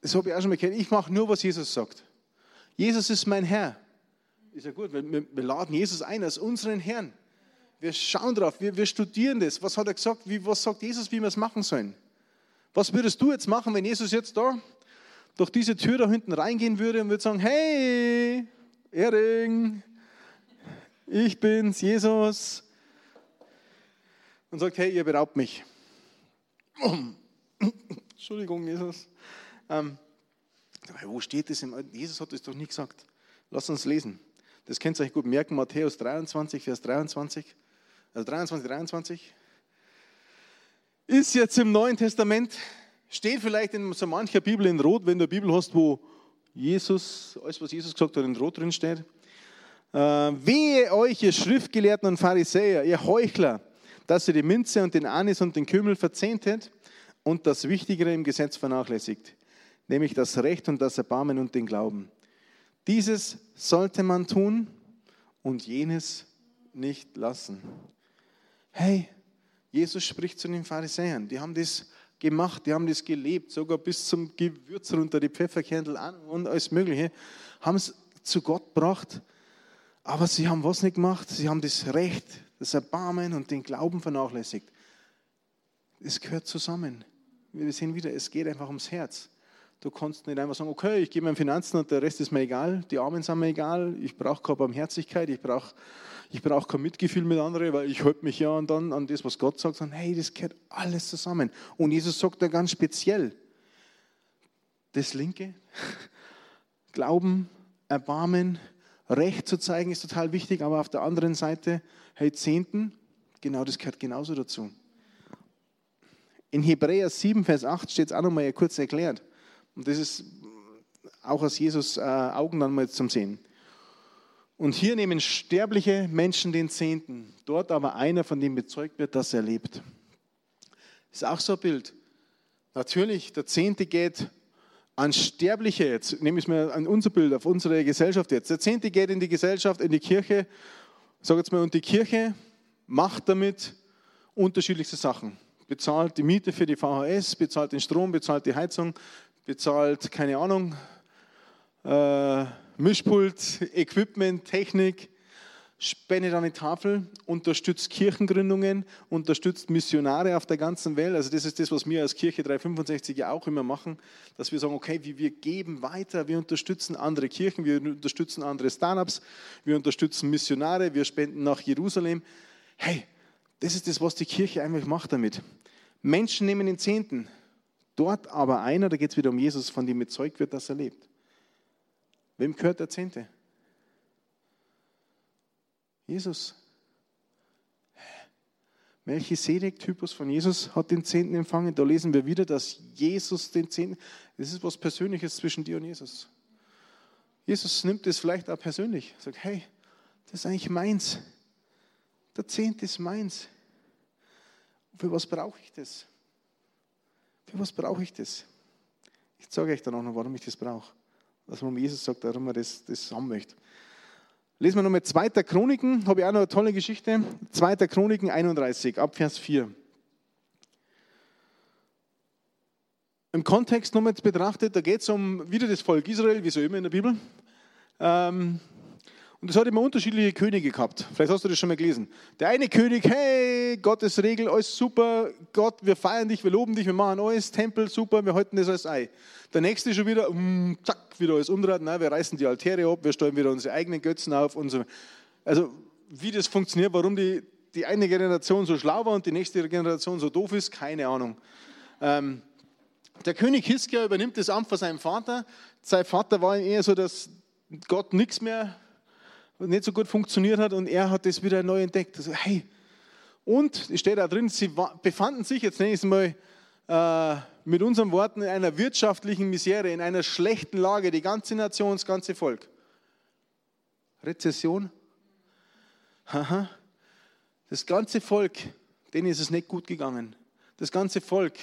das habe ich auch schon mal kennt. Ich mache nur, was Jesus sagt. Jesus ist mein Herr. Ist ja gut, wir, wir laden Jesus ein als unseren Herrn. Wir schauen drauf, wir, wir studieren das. Was hat er gesagt? Wie, was sagt Jesus, wie wir es machen sollen? Was würdest du jetzt machen, wenn Jesus jetzt da durch diese Tür da hinten reingehen würde und würde sagen, hey, Ering, ich bin's, Jesus. Und sagt, hey, ihr beraubt mich. Entschuldigung, Jesus. Ähm, wo steht das? Jesus hat das doch nicht gesagt. Lass uns lesen. Das könnt ihr euch gut merken, Matthäus 23, Vers 23 also 23, 23, ist jetzt im Neuen Testament, steht vielleicht in so mancher Bibel in Rot, wenn du eine Bibel hast, wo Jesus, alles was Jesus gesagt hat, in Rot drin steht. Äh, wehe euch, ihr Schriftgelehrten und Pharisäer, ihr Heuchler, dass ihr die Minze und den Anis und den Kümmel verzehntet und das Wichtigere im Gesetz vernachlässigt, nämlich das Recht und das Erbarmen und den Glauben. Dieses sollte man tun und jenes nicht lassen. Hey, Jesus spricht zu den Pharisäern. Die haben das gemacht, die haben das gelebt, sogar bis zum Gewürz runter, die Pfefferkernel an und alles Mögliche, haben es zu Gott gebracht. Aber sie haben was nicht gemacht? Sie haben das Recht, das Erbarmen und den Glauben vernachlässigt. Es gehört zusammen. Wir sehen wieder, es geht einfach ums Herz. Du kannst nicht einfach sagen, okay, ich gebe meinen Finanzen und der Rest ist mir egal, die Armen sind mir egal, ich brauche keine Barmherzigkeit, ich brauche ich brauch kein Mitgefühl mit anderen, weil ich halte mich ja und dann an das, was Gott sagt, sondern hey, das gehört alles zusammen. Und Jesus sagt da ganz speziell, das Linke, Glauben, Erbarmen, Recht zu zeigen ist total wichtig, aber auf der anderen Seite, hey, Zehnten, genau das gehört genauso dazu. In Hebräer 7, Vers 8 steht es auch nochmal kurz erklärt. Und das ist auch aus Jesus äh, Augen dann mal zum Sehen. Und hier nehmen sterbliche Menschen den Zehnten, dort aber einer, von dem bezeugt wird, dass er lebt. Das ist auch so ein Bild. Natürlich, der Zehnte geht an Sterbliche jetzt, nehme ich mal an unser Bild, auf unsere Gesellschaft jetzt. Der Zehnte geht in die Gesellschaft, in die Kirche, sag jetzt mal, und die Kirche macht damit unterschiedlichste Sachen. Bezahlt die Miete für die VHS, bezahlt den Strom, bezahlt die Heizung, bezahlt, keine Ahnung, äh, Mischpult, Equipment, Technik, spendet an die Tafel, unterstützt Kirchengründungen, unterstützt Missionare auf der ganzen Welt. Also das ist das, was wir als Kirche 365 ja auch immer machen, dass wir sagen, okay, wir geben weiter, wir unterstützen andere Kirchen, wir unterstützen andere Startups, wir unterstützen Missionare, wir spenden nach Jerusalem. Hey, das ist das, was die Kirche einfach macht damit. Menschen nehmen den Zehnten, Dort aber einer, da geht es wieder um Jesus, von dem bezeugt wird, dass er lebt. Wem gehört der Zehnte? Jesus. Melchisedek-Typus von Jesus hat den Zehnten empfangen. Da lesen wir wieder, dass Jesus den Zehnten, das ist was Persönliches zwischen dir und Jesus. Jesus nimmt es vielleicht auch persönlich, sagt, hey, das ist eigentlich meins. Der Zehnte ist meins. Für was brauche ich das? Für was brauche ich das? Ich sage euch dann auch noch, warum ich das brauche. Dass man Jesus sagt, warum man das, das haben möchte. Lesen wir nochmal 2. Chroniken, habe ich auch noch eine tolle Geschichte. 2. Chroniken 31, ab Vers 4. Im Kontext nochmal betrachtet, da geht es um wieder das Volk Israel, wie so immer in der Bibel. Ähm, Und es hat immer unterschiedliche Könige gehabt. Vielleicht hast du das schon mal gelesen. Der eine König, hey, Gottes Regel, alles super, Gott, wir feiern dich, wir loben dich, wir machen alles, Tempel, super, wir halten das als Ei. Der nächste schon wieder, um, zack, wieder alles umdreht, nein, wir reißen die Altäre ab, wir stellen wieder unsere eigenen Götzen auf und so. Also, wie das funktioniert, warum die, die eine Generation so schlau war und die nächste Generation so doof ist, keine Ahnung. Ähm, der König Hiskia übernimmt das Amt von seinem Vater. Sein Vater war eher so, dass Gott nichts mehr nicht so gut funktioniert hat und er hat das wieder neu entdeckt. Also, hey, und es steht da drin, sie befanden sich, jetzt nenne ich es mal äh, mit unseren Worten, in einer wirtschaftlichen Misere, in einer schlechten Lage, die ganze Nation, das ganze Volk. Rezession? Haha. Das ganze Volk, denen ist es nicht gut gegangen. Das ganze Volk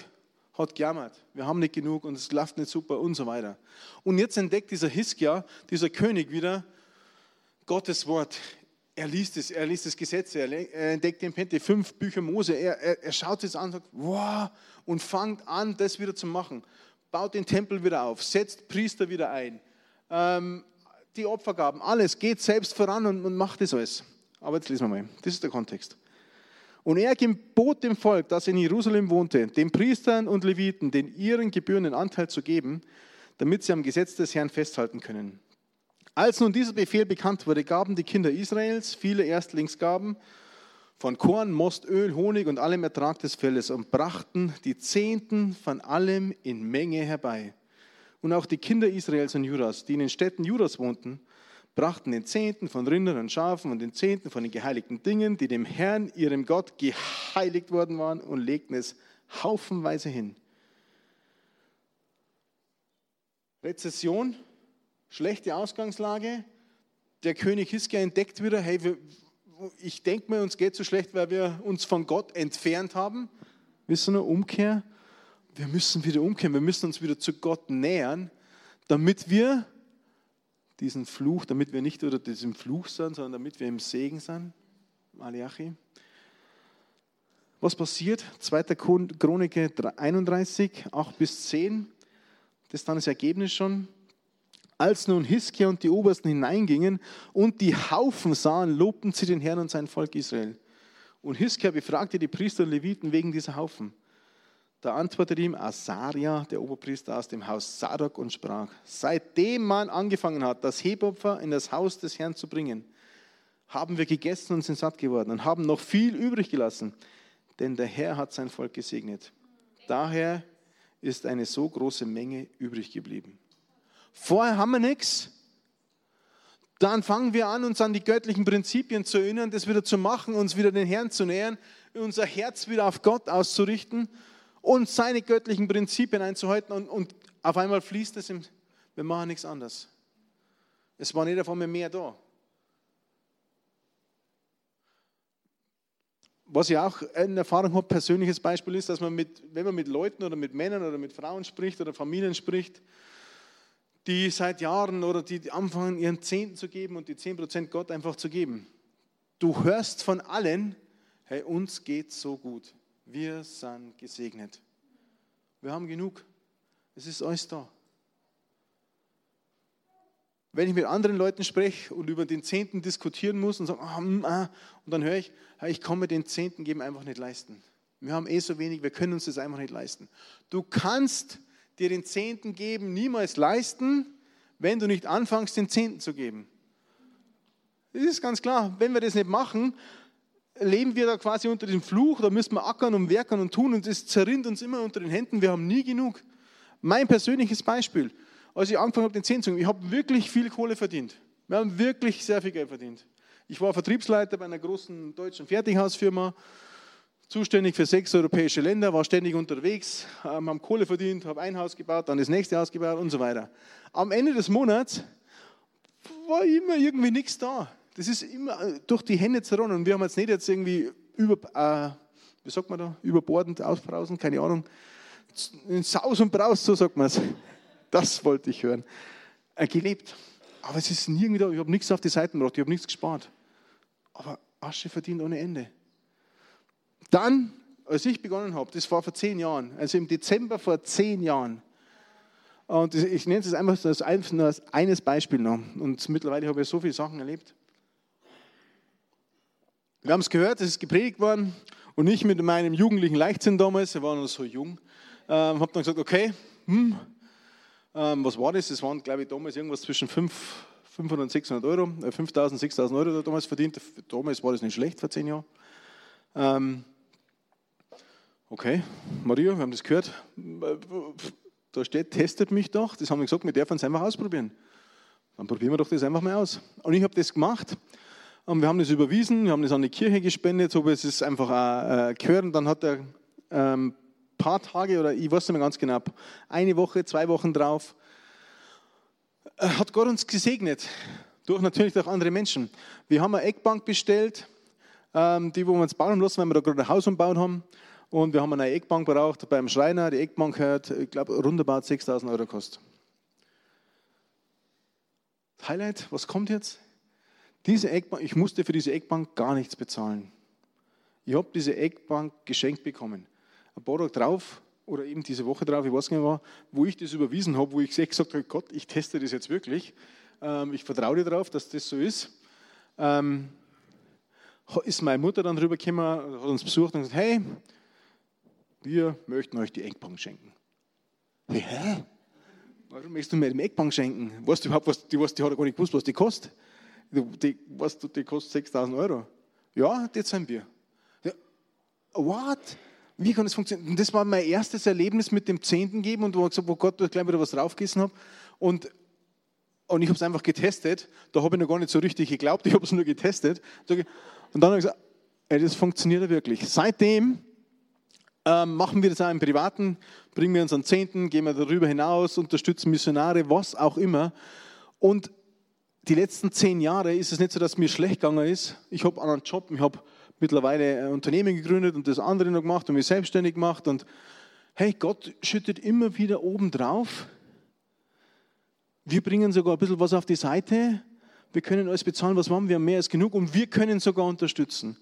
hat gejammert. Wir haben nicht genug und es läuft nicht super und so weiter. Und jetzt entdeckt dieser Hiskia, dieser König wieder, Gottes Wort. Er liest es, er liest das Gesetz, er entdeckt den Pente, fünf Bücher Mose. Er, er, er schaut es an und sagt, wow, und fängt an, das wieder zu machen. Baut den Tempel wieder auf, setzt Priester wieder ein, ähm, die Opfergaben, alles, geht selbst voran und, und macht das alles. Aber jetzt lesen wir mal, das ist der Kontext. Und er gebot dem Volk, das in Jerusalem wohnte, den Priestern und Leviten den ihren gebührenden Anteil zu geben, damit sie am Gesetz des Herrn festhalten können. Als nun dieser Befehl bekannt wurde, gaben die Kinder Israels viele Erstlingsgaben von Korn, Most, Öl, Honig und allem Ertrag des Feldes und brachten die Zehnten von allem in Menge herbei. Und auch die Kinder Israels und Judas, die in den Städten Judas wohnten, brachten den Zehnten von Rindern und Schafen und den Zehnten von den geheiligten Dingen, die dem Herrn, ihrem Gott, geheiligt worden waren, und legten es haufenweise hin. Rezession, schlechte Ausgangslage. Der König Hiskia entdeckt wieder, hey, wir, ich denke mir, uns geht so schlecht, weil wir uns von Gott entfernt haben. Wissen wir, Umkehr? Wir müssen wieder umkehren, wir müssen uns wieder zu Gott nähern, damit wir diesen Fluch, damit wir nicht unter diesem Fluch sind, sondern damit wir im Segen sind. Malachi. Was passiert? 2. Chronik 31, 8 bis 10. Das ist dann das Ergebnis schon. Als nun Hiskia und die Obersten hineingingen und die Haufen sahen, lobten sie den Herrn und sein Volk Israel. Und Hiskia befragte die Priester und Leviten wegen dieser Haufen. Da antwortete ihm Asaria, der Oberpriester aus dem Haus Sadok, und sprach: Seitdem man angefangen hat, das Hebopfer in das Haus des Herrn zu bringen, haben wir gegessen und sind satt geworden und haben noch viel übrig gelassen, denn der Herr hat sein Volk gesegnet. Daher ist eine so große Menge übrig geblieben. Vorher haben wir nichts. Dann fangen wir an, uns an die göttlichen Prinzipien zu erinnern, das wieder zu machen, uns wieder den Herrn zu nähern, unser Herz wieder auf Gott auszurichten und seine göttlichen Prinzipien einzuhalten. Und, und auf einmal fließt es, wir machen nichts anderes. Es war nicht auf einmal mehr da. Was ich auch in Erfahrung habe, persönliches Beispiel ist, dass man mit, wenn man mit Leuten oder mit Männern oder mit Frauen spricht oder Familien spricht, die seit Jahren oder die anfangen, ihren Zehnten zu geben und die 10% Gott einfach zu geben. Du hörst von allen, hey, uns geht so gut. Wir sind gesegnet. Wir haben genug. Es ist alles da. Wenn ich mit anderen Leuten spreche und über den Zehnten diskutieren muss und sage, ah, mm, ah, und dann höre ich, hey, ich kann mir den Zehnten geben einfach nicht leisten. Wir haben eh so wenig, wir können uns das einfach nicht leisten. Du kannst dir den Zehnten geben niemals leisten, wenn du nicht anfängst, den Zehnten zu geben. Das ist ganz klar. Wenn wir das nicht machen, leben wir da quasi unter dem Fluch, da müssen wir ackern und werken und tun und es zerrinnt uns immer unter den Händen, wir haben nie genug. Mein persönliches Beispiel, als ich angefangen habe, den Zehnten zu geben, ich habe wirklich viel Kohle verdient. Wir haben wirklich sehr viel Geld verdient. Ich war Vertriebsleiter bei einer großen deutschen Fertighausfirma zuständig für sechs europäische Länder, war ständig unterwegs, ähm, haben Kohle verdient, habe ein Haus gebaut, dann das nächste Haus gebaut und so weiter. Am Ende des Monats war immer irgendwie nichts da. Das ist immer äh, durch die Hände zerronnen. Und wir haben jetzt nicht jetzt irgendwie über, äh, wie sagt man da, überbordend ausbrausen, keine Ahnung. In Saus und Braus, so sagt man es. Das wollte ich hören. Äh, gelebt. Aber es ist nirgendwo. Ich habe nichts auf die Seiten gebracht, ich habe nichts gespart. Aber Asche verdient ohne Ende. Dann, als ich begonnen habe, das war vor zehn Jahren, also im Dezember vor zehn Jahren, und ich nenne es einfach als eines Beispiel noch. Und mittlerweile habe ich so viele Sachen erlebt. Wir haben es gehört, es ist gepredigt worden und ich mit meinem jugendlichen Leichtsinn damals, wir waren noch so jung, ähm, habe dann gesagt, okay, hm, ähm, was war das? Das waren, glaube ich, damals irgendwas zwischen 5, 500 und 600 Euro, äh, 5000, 6000 Euro damals verdient. Damals war das nicht schlecht, vor zehn Jahren. Ähm, okay, Maria, wir haben das gehört. Da steht, testet mich doch. Das haben wir gesagt, wir dürfen es einfach ausprobieren. Dann probieren wir doch das einfach mal aus. Und ich habe das gemacht. Und wir haben das überwiesen, wir haben das an die Kirche gespendet, so es ist einfach auch, äh, gehört. Und dann hat er ein ähm, paar Tage oder ich weiß nicht mehr ganz genau, eine Woche, zwei Wochen drauf, äh, hat Gott uns gesegnet. Durch natürlich durch andere Menschen. Wir haben eine Eckbank bestellt, ähm, die, wo wir uns bauen lassen, weil wir da gerade ein Haus umbaut haben. Und wir haben eine Eckbank braucht beim Schreiner. Die Eckbank hat, ich glaube, runterbaut 6000 Euro kostet. Highlight, was kommt jetzt? Diese Eckbank, ich musste für diese Eckbank gar nichts bezahlen. Ich habe diese Eckbank geschenkt bekommen. Ein paar Tage drauf oder eben diese Woche drauf, ich weiß nicht mehr, wo ich das überwiesen habe, wo ich gesagt habe, Gott, ich teste das jetzt wirklich. Ähm, ich vertraue dir darauf, dass das so ist. Ähm, ist meine Mutter dann rübergekommen, hat uns besucht und gesagt, hey, wir möchten euch die Eckbank schenken. Hey, hä? Warum möchtest du mir die Eckbank schenken? Weißt du überhaupt, was die, was, die hat gar nicht gewusst, was die kostet? Die, was, die kostet 6000 Euro. Ja, das sind wir. Ja, what? Wie kann das funktionieren? Das war mein erstes Erlebnis mit dem Zehnten geben und wo ich gesagt wo Gott gleich wieder was draufgegessen habe. Und, und ich habe es einfach getestet. Da habe ich noch gar nicht so richtig geglaubt, ich habe es nur getestet. Und dann habe ich gesagt, ey, das funktioniert ja wirklich. Seitdem ähm, machen wir das auch im Privaten, bringen wir unseren Zehnten, gehen wir darüber hinaus, unterstützen Missionare, was auch immer. Und die letzten zehn Jahre ist es nicht so, dass mir schlecht gegangen ist. Ich habe einen Job, ich habe mittlerweile ein Unternehmen gegründet und das andere noch gemacht und mich selbstständig gemacht. Und hey, Gott schüttet immer wieder oben drauf. Wir bringen sogar ein bisschen was auf die Seite. Wir können alles bezahlen, was wir haben. Wir haben mehr als genug und wir können sogar unterstützen.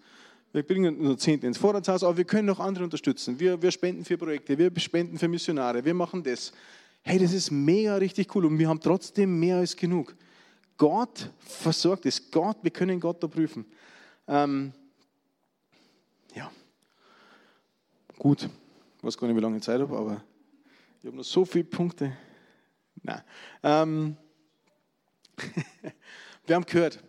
Wir bringen unser Zehnte ins Vorratshaus, aber wir können auch andere unterstützen. Wir, wir spenden für Projekte, wir spenden für Missionare, wir machen das. Hey, das ist mega richtig cool und wir haben trotzdem mehr als genug. Gott versorgt es. Gott, wir können Gott da prüfen. Ähm, ja, gut. Ich weiß gar nicht, wie lange ich Zeit habe, aber ich habe noch so viele Punkte. Nein. Ähm, wir haben gehört,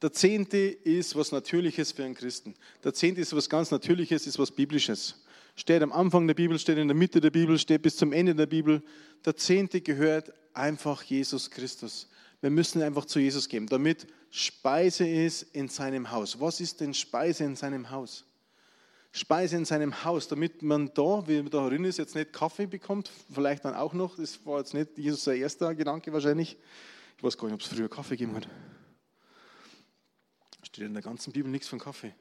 der Zehnte ist was Natürliches für einen Christen. Der Zehnte ist was ganz Natürliches, ist was Biblisches. Steht am Anfang der Bibel, steht in der Mitte der Bibel, steht bis zum Ende der Bibel. Der Zehnte gehört einfach Jesus Christus. Wir müssen einfach zu Jesus geben, damit Speise ist in seinem Haus. Was ist denn Speise in seinem Haus? Speise in seinem Haus, damit man da, wie man da drin ist, jetzt nicht Kaffee bekommt, vielleicht dann auch noch. Das war jetzt nicht Jesus erster Gedanke wahrscheinlich. Ich weiß gar nicht, ob es früher Kaffee gegeben hat. Steht in der ganzen Bibel nichts von Kaffee.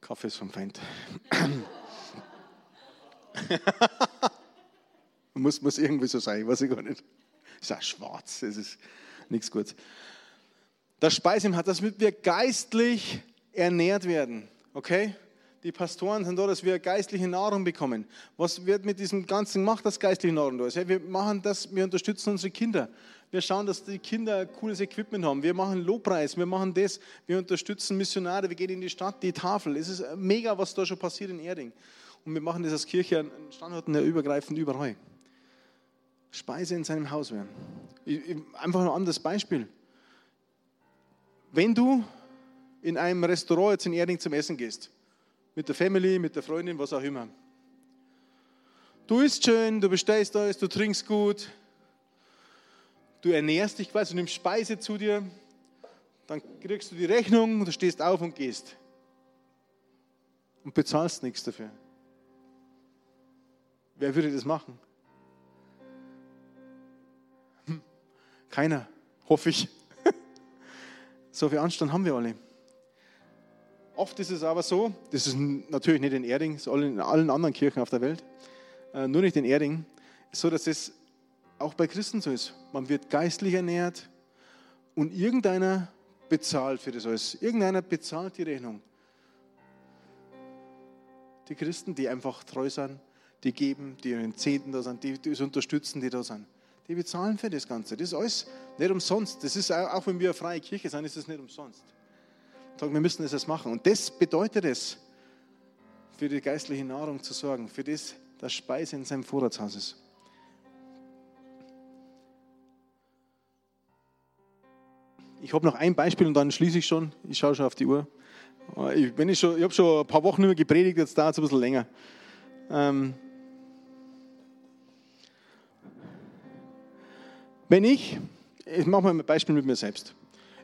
Kaffee ist vom Feind. muss, muss irgendwie so sein, weiß ich gar nicht. Ist auch schwarz, das ist nichts Gutes. Das Speise hat, dass wir geistlich ernährt werden. Okay? Die Pastoren sind da, dass wir geistliche Nahrung bekommen. Was wird mit diesem Ganzen gemacht, dass geistliche Nahrung da ist? wir machen das, wir unterstützen unsere Kinder. Wir schauen, dass die Kinder cooles Equipment haben. Wir machen Lobpreis, wir machen das. Wir unterstützen Missionare, wir gehen in die Stadt, die Tafel. Es ist mega, was da schon passiert in Erding. Und wir machen das als Kirche an Standorten der übergreifend überall. Speise in seinem Haus werden. Einfach ein anderes Beispiel. Wenn du in einem Restaurant jetzt in Erding zum Essen gehst, mit der Family, mit der Freundin, was auch immer. Du isst schön, du bestellst alles, du trinkst gut, du ernährst dich quasi, du nimmst Speise zu dir, dann kriegst du die Rechnung, du stehst auf und gehst. Und bezahlst nichts dafür. Wer würde das machen? Hm, keiner, hoffe ich. so viel Anstand haben wir alle. Oft ist es aber so, das ist natürlich nicht in Erding, es ist in allen anderen Kirchen auf der Welt, äh, nur nicht in Erding, so, dass es auch bei Christen so ist. Man wird geistlich ernährt und irgendeiner bezahlt für das alles. Irgendeiner bezahlt die Rechnung. Die Christen, die einfach treu sind, die geben, die ihren Zehnten da sind, die, es unterstützen, die da sind. Die bezahlen für das Ganze. Das ist alles nicht umsonst. Das ist auch, wenn wir eine freie Kirche sind, ist es nicht umsonst. Sagen, wir müssen das jetzt machen. Und das bedeutet es, für die geistliche Nahrung zu sorgen, für das, dass Speise in seinem Vorratshaus ist. Ich habe noch ein Beispiel und dann schließe ich schon. Ich schaue schon auf die Uhr. Ich, ich, ich habe schon ein paar Wochen nur gepredigt, jetzt dauert es ein bisschen länger. Ähm, wenn ich, ich mache mal ein Beispiel mit mir selbst.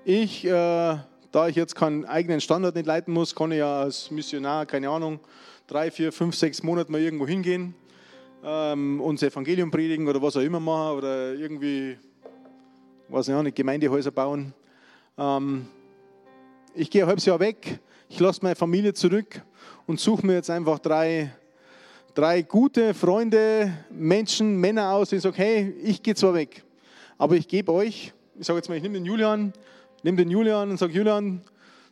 Ich, äh, da ich jetzt keinen eigenen Standort nicht leiten muss, kann ich ja als Missionar, keine Ahnung, drei, vier, fünf, sechs Monate mal irgendwo hingehen, ähm, uns Evangelium predigen oder was auch immer machen oder irgendwie, weiß ich auch nicht, Gemeindehäuser bauen. Ähm, ich gehe ein halbes Jahr weg, ich lasse meine Familie zurück und suche mir jetzt einfach drei, drei gute Freunde, Menschen, Männer aus, die sagen, hey, ich gehe zwar weg, aber ich gebe euch, ich sage jetzt mal, ich nehme den Julian, nehme den Julian und sage, Julian,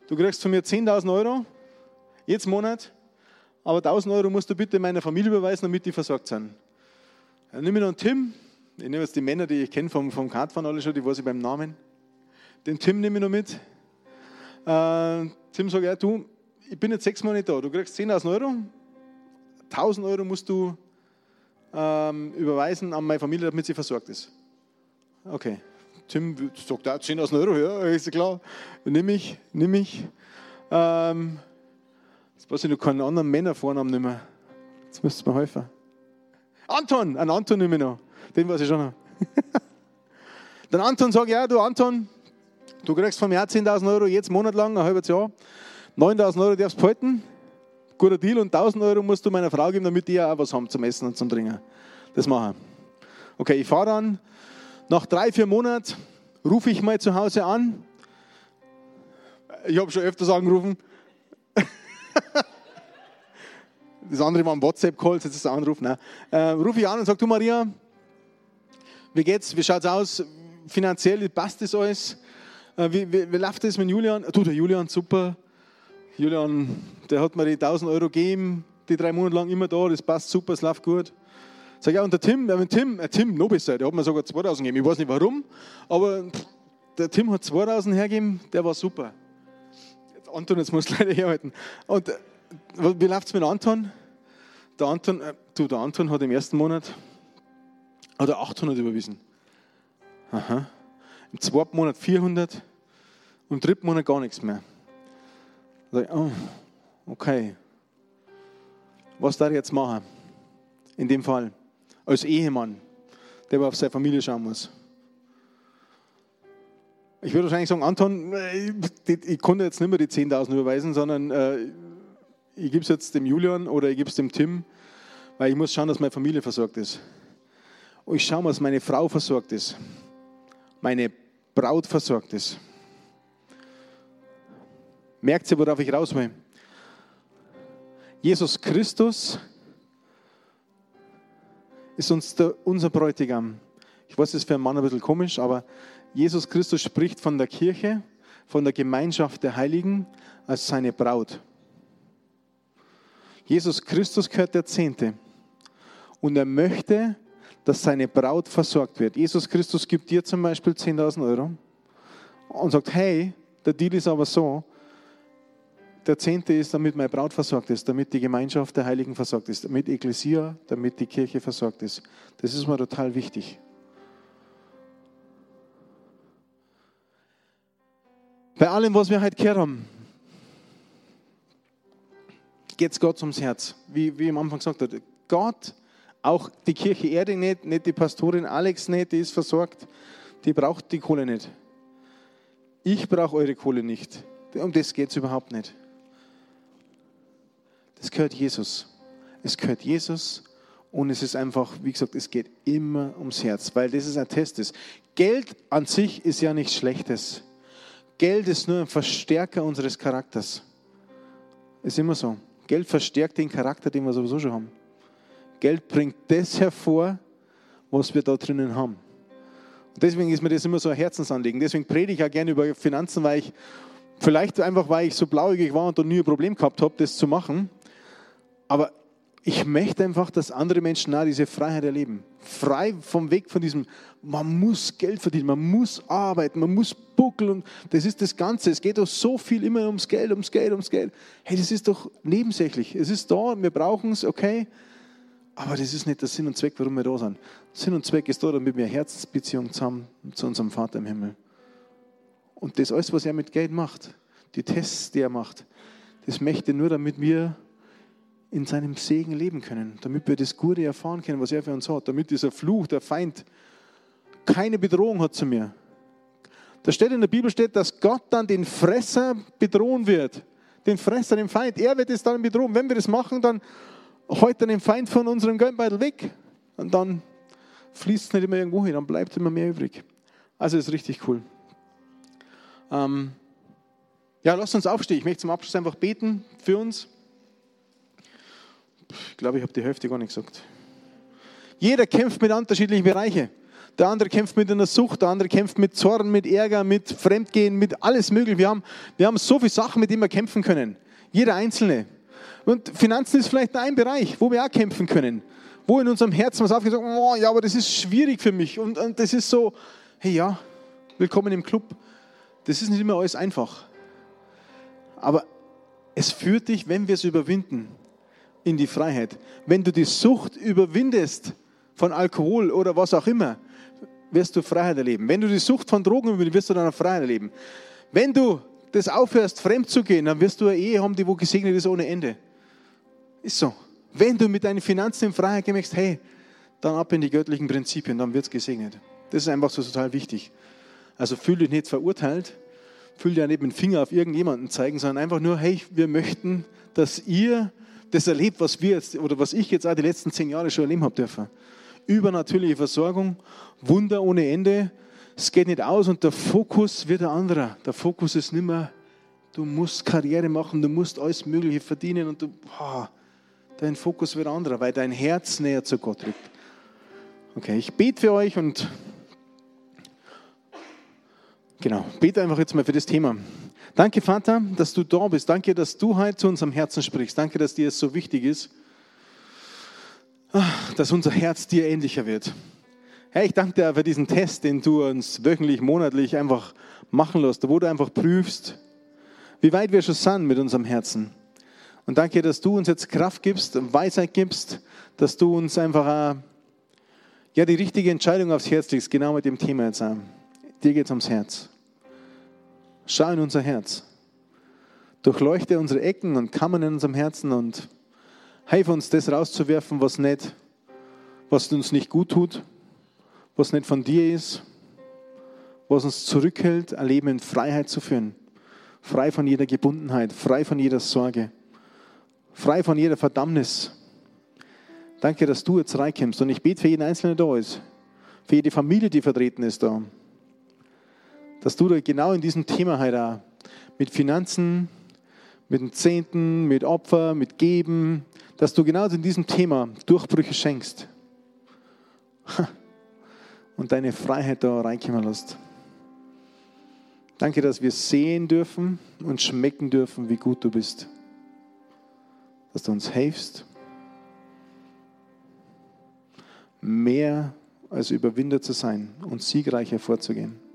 du kriegst von mir 10.000 Euro, jeden Monat, aber 1.000 Euro musst du bitte meiner Familie überweisen, damit die versorgt sind. Dann nehme ich noch einen Tim, ich nehme jetzt die Männer, die ich kenne vom, vom Kartfahren alle schon, die weiß ich beim Namen. Den Tim nehme ich noch mit. Äh, Tim sagt, ja, du, ich bin jetzt sechs Monate da, du kriegst 10.000 Euro, 1.000 Euro musst du ähm, überweisen an meine Familie, damit sie versorgt ist. Okay. Tim sagt, ja, 10.000 Euro, ja, ist klar, nimm ich, nimm ich. Ähm, jetzt weiß ich noch keinen anderen Männervornamen nicht mehr. Jetzt müsst ihr mir helfen. Anton, einen Anton nehme ich noch. Den weiß ich schon noch. Dann Anton sagt, ja, du Anton, Du kriegst vom Jahr 10.000 Euro jetzt monatlang, ein halbes Jahr. 9.000 Euro darfst du behalten. Guter Deal. Und 1.000 Euro musst du meiner Frau geben, damit die auch was haben zum Essen und zum Trinken. Das machen. Okay, ich fahre dann. Nach drei, vier Monaten rufe ich mal zu Hause an. Ich habe schon öfters angerufen. das andere war ein WhatsApp-Call, jetzt ist der Anruf. Nein. Äh, rufe ich an und sage, du Maria, wie geht's? Wie schaut's aus? Finanziell passt das alles? Äh, wie, wie, wie läuft das mit Julian? Du, der Julian, super. Julian, der hat mir die 1000 Euro gegeben, die drei Monate lang immer da, das passt super, es läuft gut. Sag ja, und der Tim, der Tim, äh, Tim, noch besser, der hat mir sogar 2000 gegeben. Ich weiß nicht warum, aber der Tim hat 2000 hergegeben, der war super. Jetzt, Anton, jetzt muss leider herhalten. Und äh, wie läuft es mit Anton? Der Anton, äh, du, der Anton hat im ersten Monat hat er 800 überwiesen. Aha im zweiten Monat 400 und im dritten Monat gar nichts mehr. Da ich, oh, okay. Was darf ich jetzt machen? In dem Fall. Als Ehemann, der auf seine Familie schauen muss. Ich würde wahrscheinlich sagen, Anton, ich konnte jetzt nicht mehr die 10.000 überweisen, sondern äh, ich gebe es jetzt dem Julian oder ich gebe es dem Tim, weil ich muss schauen, dass meine Familie versorgt ist. Und ich schaue mal, dass meine Frau versorgt ist. Meine Braut versorgt ist. Merkt ihr, worauf ich raus will? Jesus Christus ist uns der, unser Bräutigam. Ich weiß, das ist für einen Mann ein bisschen komisch, aber Jesus Christus spricht von der Kirche, von der Gemeinschaft der Heiligen als seine Braut. Jesus Christus gehört der Zehnte und er möchte, dass seine Braut versorgt wird. Jesus Christus gibt dir zum Beispiel 10.000 Euro und sagt, hey, der Deal ist aber so, der Zehnte ist, damit meine Braut versorgt ist, damit die Gemeinschaft der Heiligen versorgt ist, damit Ekklesia, damit die Kirche versorgt ist. Das ist mir total wichtig. Bei allem, was wir heute gehört haben, geht es Gott ums Herz. Wie, wie ich am Anfang gesagt habe, Gott auch die Kirche Erde nicht, nicht die Pastorin Alex nicht, die ist versorgt, die braucht die Kohle nicht. Ich brauche eure Kohle nicht. Um das geht es überhaupt nicht. Das gehört Jesus. Es gehört Jesus und es ist einfach, wie gesagt, es geht immer ums Herz, weil das ist ein Test. Ist. Geld an sich ist ja nichts Schlechtes. Geld ist nur ein Verstärker unseres Charakters. Ist immer so. Geld verstärkt den Charakter, den wir sowieso schon haben. Geld bringt das hervor, was wir da drinnen haben. Und deswegen ist mir das immer so ein Herzensanliegen. Deswegen predige ich auch gerne über Finanzen, weil ich, vielleicht einfach, weil ich so blauäugig war und da nie ein Problem gehabt habe, das zu machen. Aber ich möchte einfach, dass andere Menschen auch diese Freiheit erleben. Frei vom Weg von diesem, man muss Geld verdienen, man muss arbeiten, man muss buckeln. Das ist das Ganze. Es geht doch so viel immer ums Geld, ums Geld, ums Geld. Hey, das ist doch nebensächlich. Es ist da, wir brauchen es, okay. Aber das ist nicht der Sinn und Zweck, warum wir da sind. Sinn und Zweck ist da, damit wir Herzensbeziehung zusammen zu unserem Vater im Himmel. Und das alles, was er mit Geld macht, die Tests, die er macht, das möchte nur, damit wir in seinem Segen leben können, damit wir das Gute erfahren können, was er für uns hat, damit dieser Fluch, der Feind, keine Bedrohung hat zu mir. Da steht in der Bibel steht, dass Gott dann den Fresser bedrohen wird. Den Fresser, den Feind. Er wird es dann bedrohen. Wenn wir das machen, dann heute den Feind von unserem Geldbeutel weg. Und dann fließt es nicht immer irgendwo hin, dann bleibt immer mehr übrig. Also ist richtig cool. Ähm ja, lasst uns aufstehen. Ich möchte zum Abschluss einfach beten für uns. Ich glaube, ich habe die Hälfte gar nicht gesagt. Jeder kämpft mit unterschiedlichen Bereichen. Der andere kämpft mit einer Sucht, der andere kämpft mit Zorn, mit Ärger, mit Fremdgehen, mit alles Mögliche. Wir haben, wir haben so viele Sachen, mit denen wir kämpfen können. Jeder Einzelne. Und Finanzen ist vielleicht ein Bereich, wo wir auch kämpfen können. Wo in unserem Herzen was aufgesagt oh, ja, aber das ist schwierig für mich. Und, und das ist so, hey ja, willkommen im Club. Das ist nicht immer alles einfach. Aber es führt dich, wenn wir es überwinden, in die Freiheit. Wenn du die Sucht überwindest von Alkohol oder was auch immer, wirst du Freiheit erleben. Wenn du die Sucht von Drogen überwindest, wirst du dann Freiheit erleben. Wenn du das aufhörst, fremd zu gehen, dann wirst du eine Ehe haben, die wo gesegnet ist ohne Ende. Ist so. Wenn du mit deinen Finanzen in Freiheit gehst, hey, dann ab in die göttlichen Prinzipien, dann wird es gesegnet. Das ist einfach so total wichtig. Also fühl dich nicht verurteilt, fühl dir nicht mit dem Finger auf irgendjemanden zeigen, sondern einfach nur, hey, wir möchten, dass ihr das erlebt, was wir jetzt oder was ich jetzt auch die letzten zehn Jahre schon erleben habe dürfen. Übernatürliche Versorgung, Wunder ohne Ende. Es geht nicht aus und der Fokus wird ein anderer. Der Fokus ist nicht mehr, du musst Karriere machen, du musst alles Mögliche verdienen und du, boah, dein Fokus wird ein anderer, weil dein Herz näher zu Gott rückt. Okay, ich bete für euch und genau, bete einfach jetzt mal für das Thema. Danke, Vater, dass du da bist. Danke, dass du heute zu unserem Herzen sprichst. Danke, dass dir es so wichtig ist, ah, dass unser Herz dir ähnlicher wird. Herr, ich danke dir für diesen Test, den du uns wöchentlich, monatlich einfach machen lässt, wo du einfach prüfst, wie weit wir schon sind mit unserem Herzen. Und danke, dass du uns jetzt Kraft gibst, Weisheit gibst, dass du uns einfach ja, die richtige Entscheidung aufs Herz legst, genau mit dem Thema jetzt. Dir geht es ums Herz. Schau in unser Herz. Durchleuchte unsere Ecken und Kammern in unserem Herzen und hilf uns, das rauszuwerfen, was nicht, was uns nicht gut tut, was nicht von dir ist, was uns zurückhält, ein Leben in Freiheit zu führen. Frei von jeder Gebundenheit, frei von jeder Sorge, frei von jeder Verdammnis. Danke, dass du jetzt reinkommst und ich bete für jeden Einzelnen, der da ist, für jede Familie, die vertreten ist da dass du da genau in diesem Thema halt auch mit Finanzen, mit den Zehnten, mit Opfer, mit Geben, dass du genau in diesem Thema Durchbrüche schenkst und deine Freiheit da reinkommen lässt. Danke, dass wir sehen dürfen und schmecken dürfen, wie gut du bist. Dass du uns hilfst, mehr als Überwinder zu sein und siegreich hervorzugehen.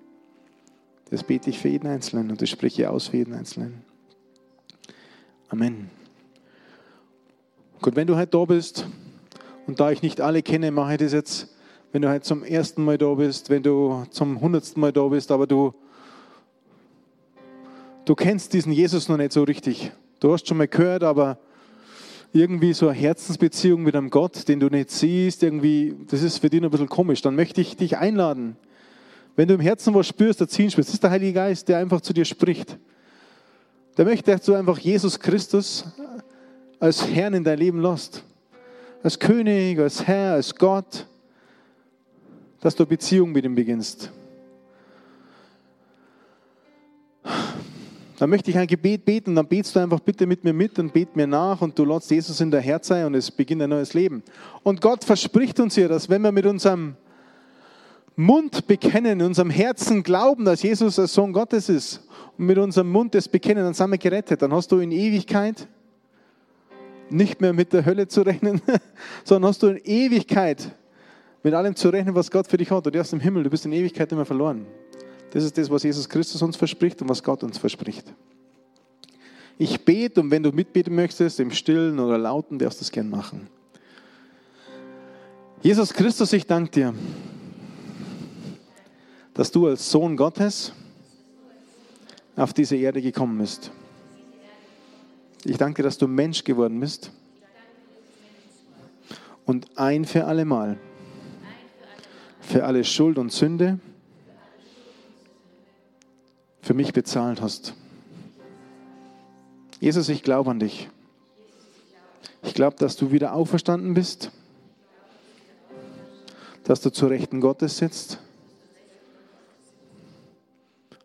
Das bete ich für jeden Einzelnen und das spreche aus für jeden Einzelnen. Amen. Gut, wenn du heute da bist und da ich nicht alle kenne, mache ich das jetzt, wenn du heute zum ersten Mal da bist, wenn du zum hundertsten Mal da bist, aber du, du kennst diesen Jesus noch nicht so richtig. Du hast schon mal gehört, aber irgendwie so eine Herzensbeziehung mit einem Gott, den du nicht siehst, irgendwie, das ist für dich ein bisschen komisch. Dann möchte ich dich einladen, wenn du im Herzen was spürst, der ziehen spürst, ist der Heilige Geist, der einfach zu dir spricht. Der möchte, dass du einfach Jesus Christus als Herrn in dein Leben lässt. Als König, als Herr, als Gott, dass du eine Beziehung mit ihm beginnst. Dann möchte ich ein Gebet beten, dann betest du einfach bitte mit mir mit und bet mir nach und du lässt Jesus in dein Herz sein und es beginnt ein neues Leben. Und Gott verspricht uns hier, dass wenn wir mit unserem Mund bekennen, in unserem Herzen glauben, dass Jesus der Sohn Gottes ist und mit unserem Mund das bekennen, dann sind wir gerettet. Dann hast du in Ewigkeit nicht mehr mit der Hölle zu rechnen, sondern hast du in Ewigkeit mit allem zu rechnen, was Gott für dich hat. Du darfst im Himmel, du bist in Ewigkeit immer verloren. Das ist das, was Jesus Christus uns verspricht und was Gott uns verspricht. Ich bete und wenn du mitbeten möchtest, im Stillen oder Lauten, darfst du es gern machen. Jesus Christus, ich danke dir, dass du als Sohn Gottes auf diese Erde gekommen bist. Ich danke dass du Mensch geworden bist und ein für alle Mal für alle Schuld und Sünde für mich bezahlt hast. Jesus, ich glaube an dich. Ich glaube, dass du wieder auferstanden bist, dass du zur Rechten Gottes sitzt.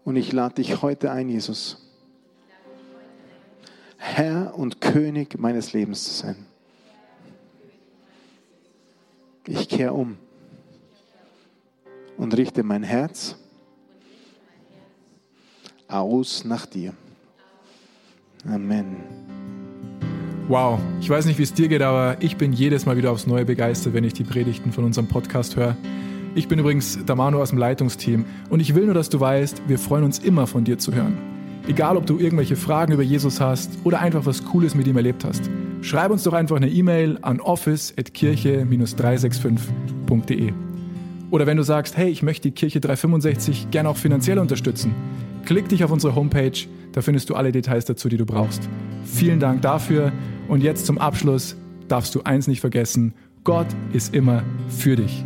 Und ich lade dich heute ein, Jesus, Herr und König meines Lebens zu sein. Ich kehre um und richte mein Herz aus nach dir. Amen. Wow, ich weiß nicht, wie es dir geht, aber ich bin jedes Mal wieder aufs Neue begeistert, wenn ich die Predigten von unserem Podcast höre. Ich bin übrigens der Manu aus dem Leitungsteam und ich will nur, dass du weißt, wir freuen uns immer von dir zu hören. Egal, ob du irgendwelche Fragen über Jesus hast oder einfach was Cooles mit ihm erlebt hast. Schreib uns doch einfach eine E-Mail an office.kirche-365.de. Oder wenn du sagst, hey, ich möchte die Kirche 365 gerne auch finanziell unterstützen, klick dich auf unsere Homepage, da findest du alle Details dazu, die du brauchst. Vielen Dank dafür und jetzt zum Abschluss darfst du eins nicht vergessen, Gott ist immer für dich.